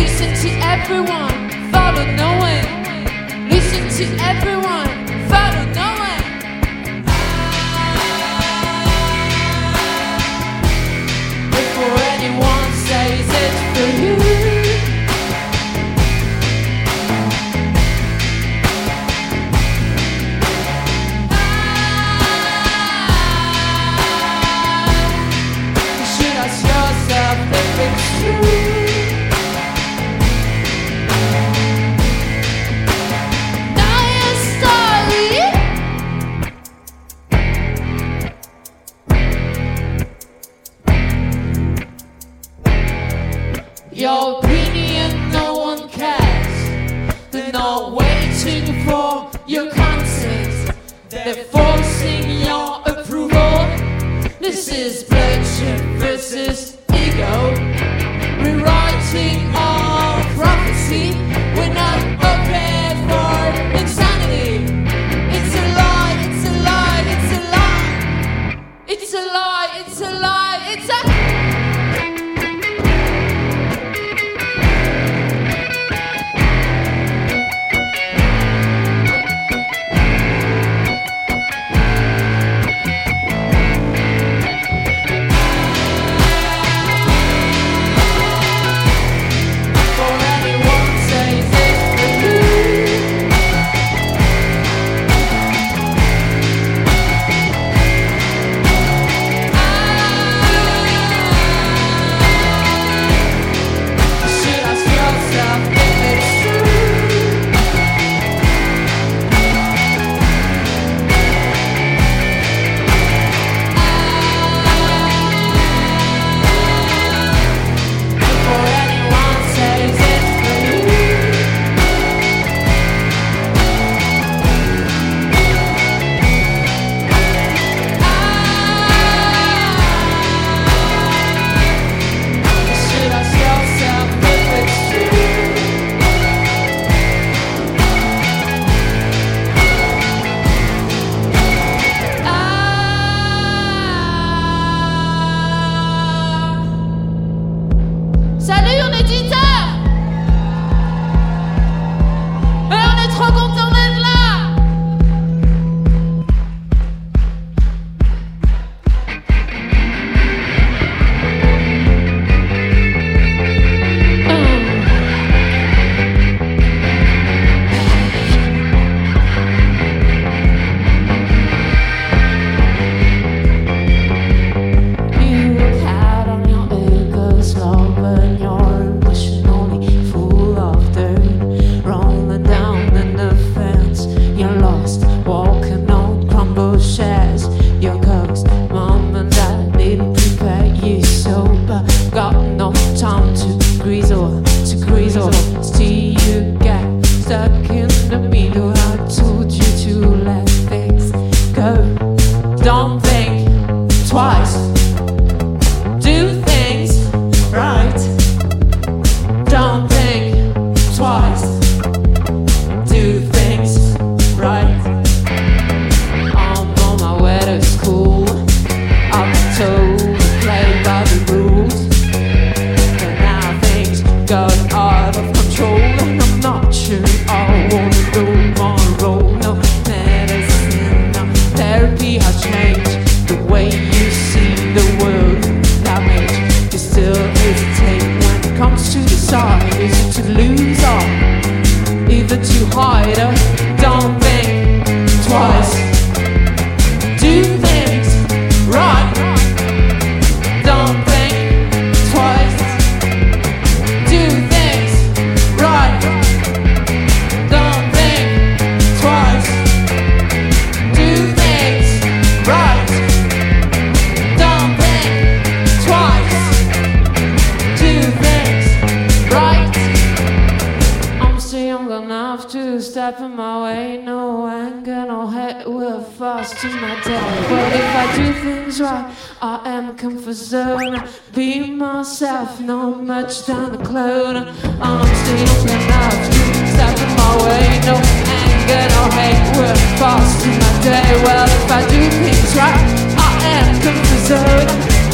Listen to everyone, follow no one. Listen to everyone.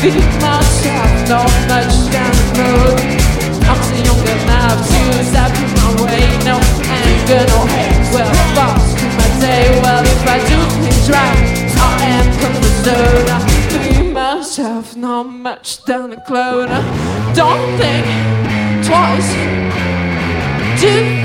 Myself, down the road. I'm still young to in my way. No anger, no hate. Well, my day. Well, if I do things right, I am. Be myself, not much down the clone. Don't think twice. Do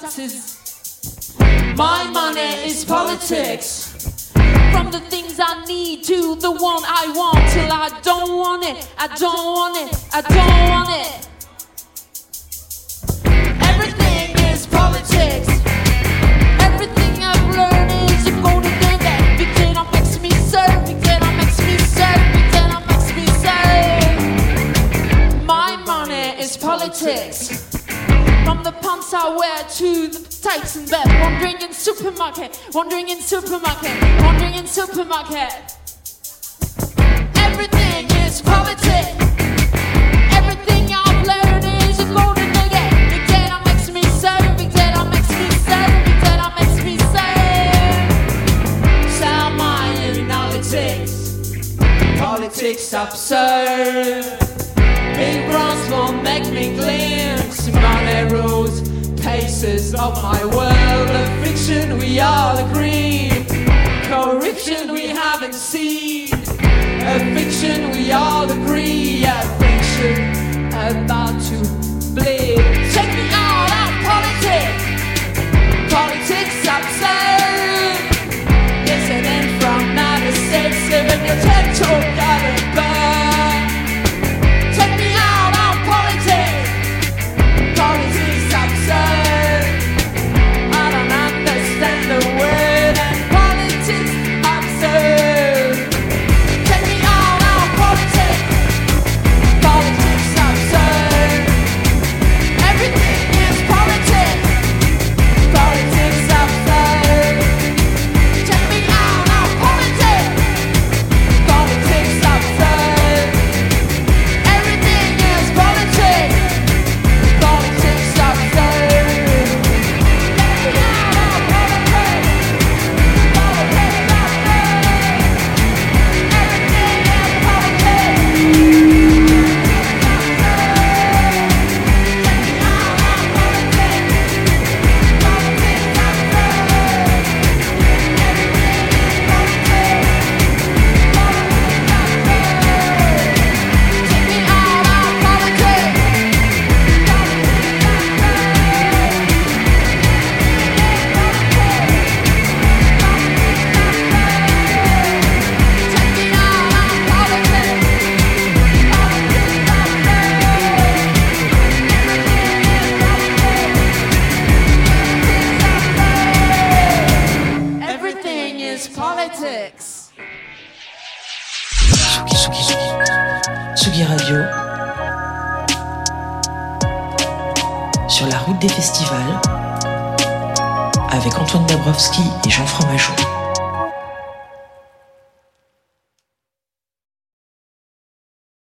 taxes. My money is politics. From the things I need to the one I want till I don't want it. I don't want it. I don't want it. Everything is politics. Everything I've learned is you're gonna do that. Big makes me serve. Dinner makes me serve. Dinner makes me serve. My money is politics. From the pants I wear to the tights in bed. Wandering in supermarket. Wandering in supermarket. Wandering in supermarket. Everything is politics. Everything I've learned is a golden nugget. Big dinner makes me serve. Big dinner makes me serve. Big dinner makes me serve. Sound my analytics. Politics absurd. Of my world. A fiction we all agree, corruption we haven't seen. A fiction we all agree, a fiction about to bleed. Check me out on politics, politics absurd. Listening from 96, living your potential gotta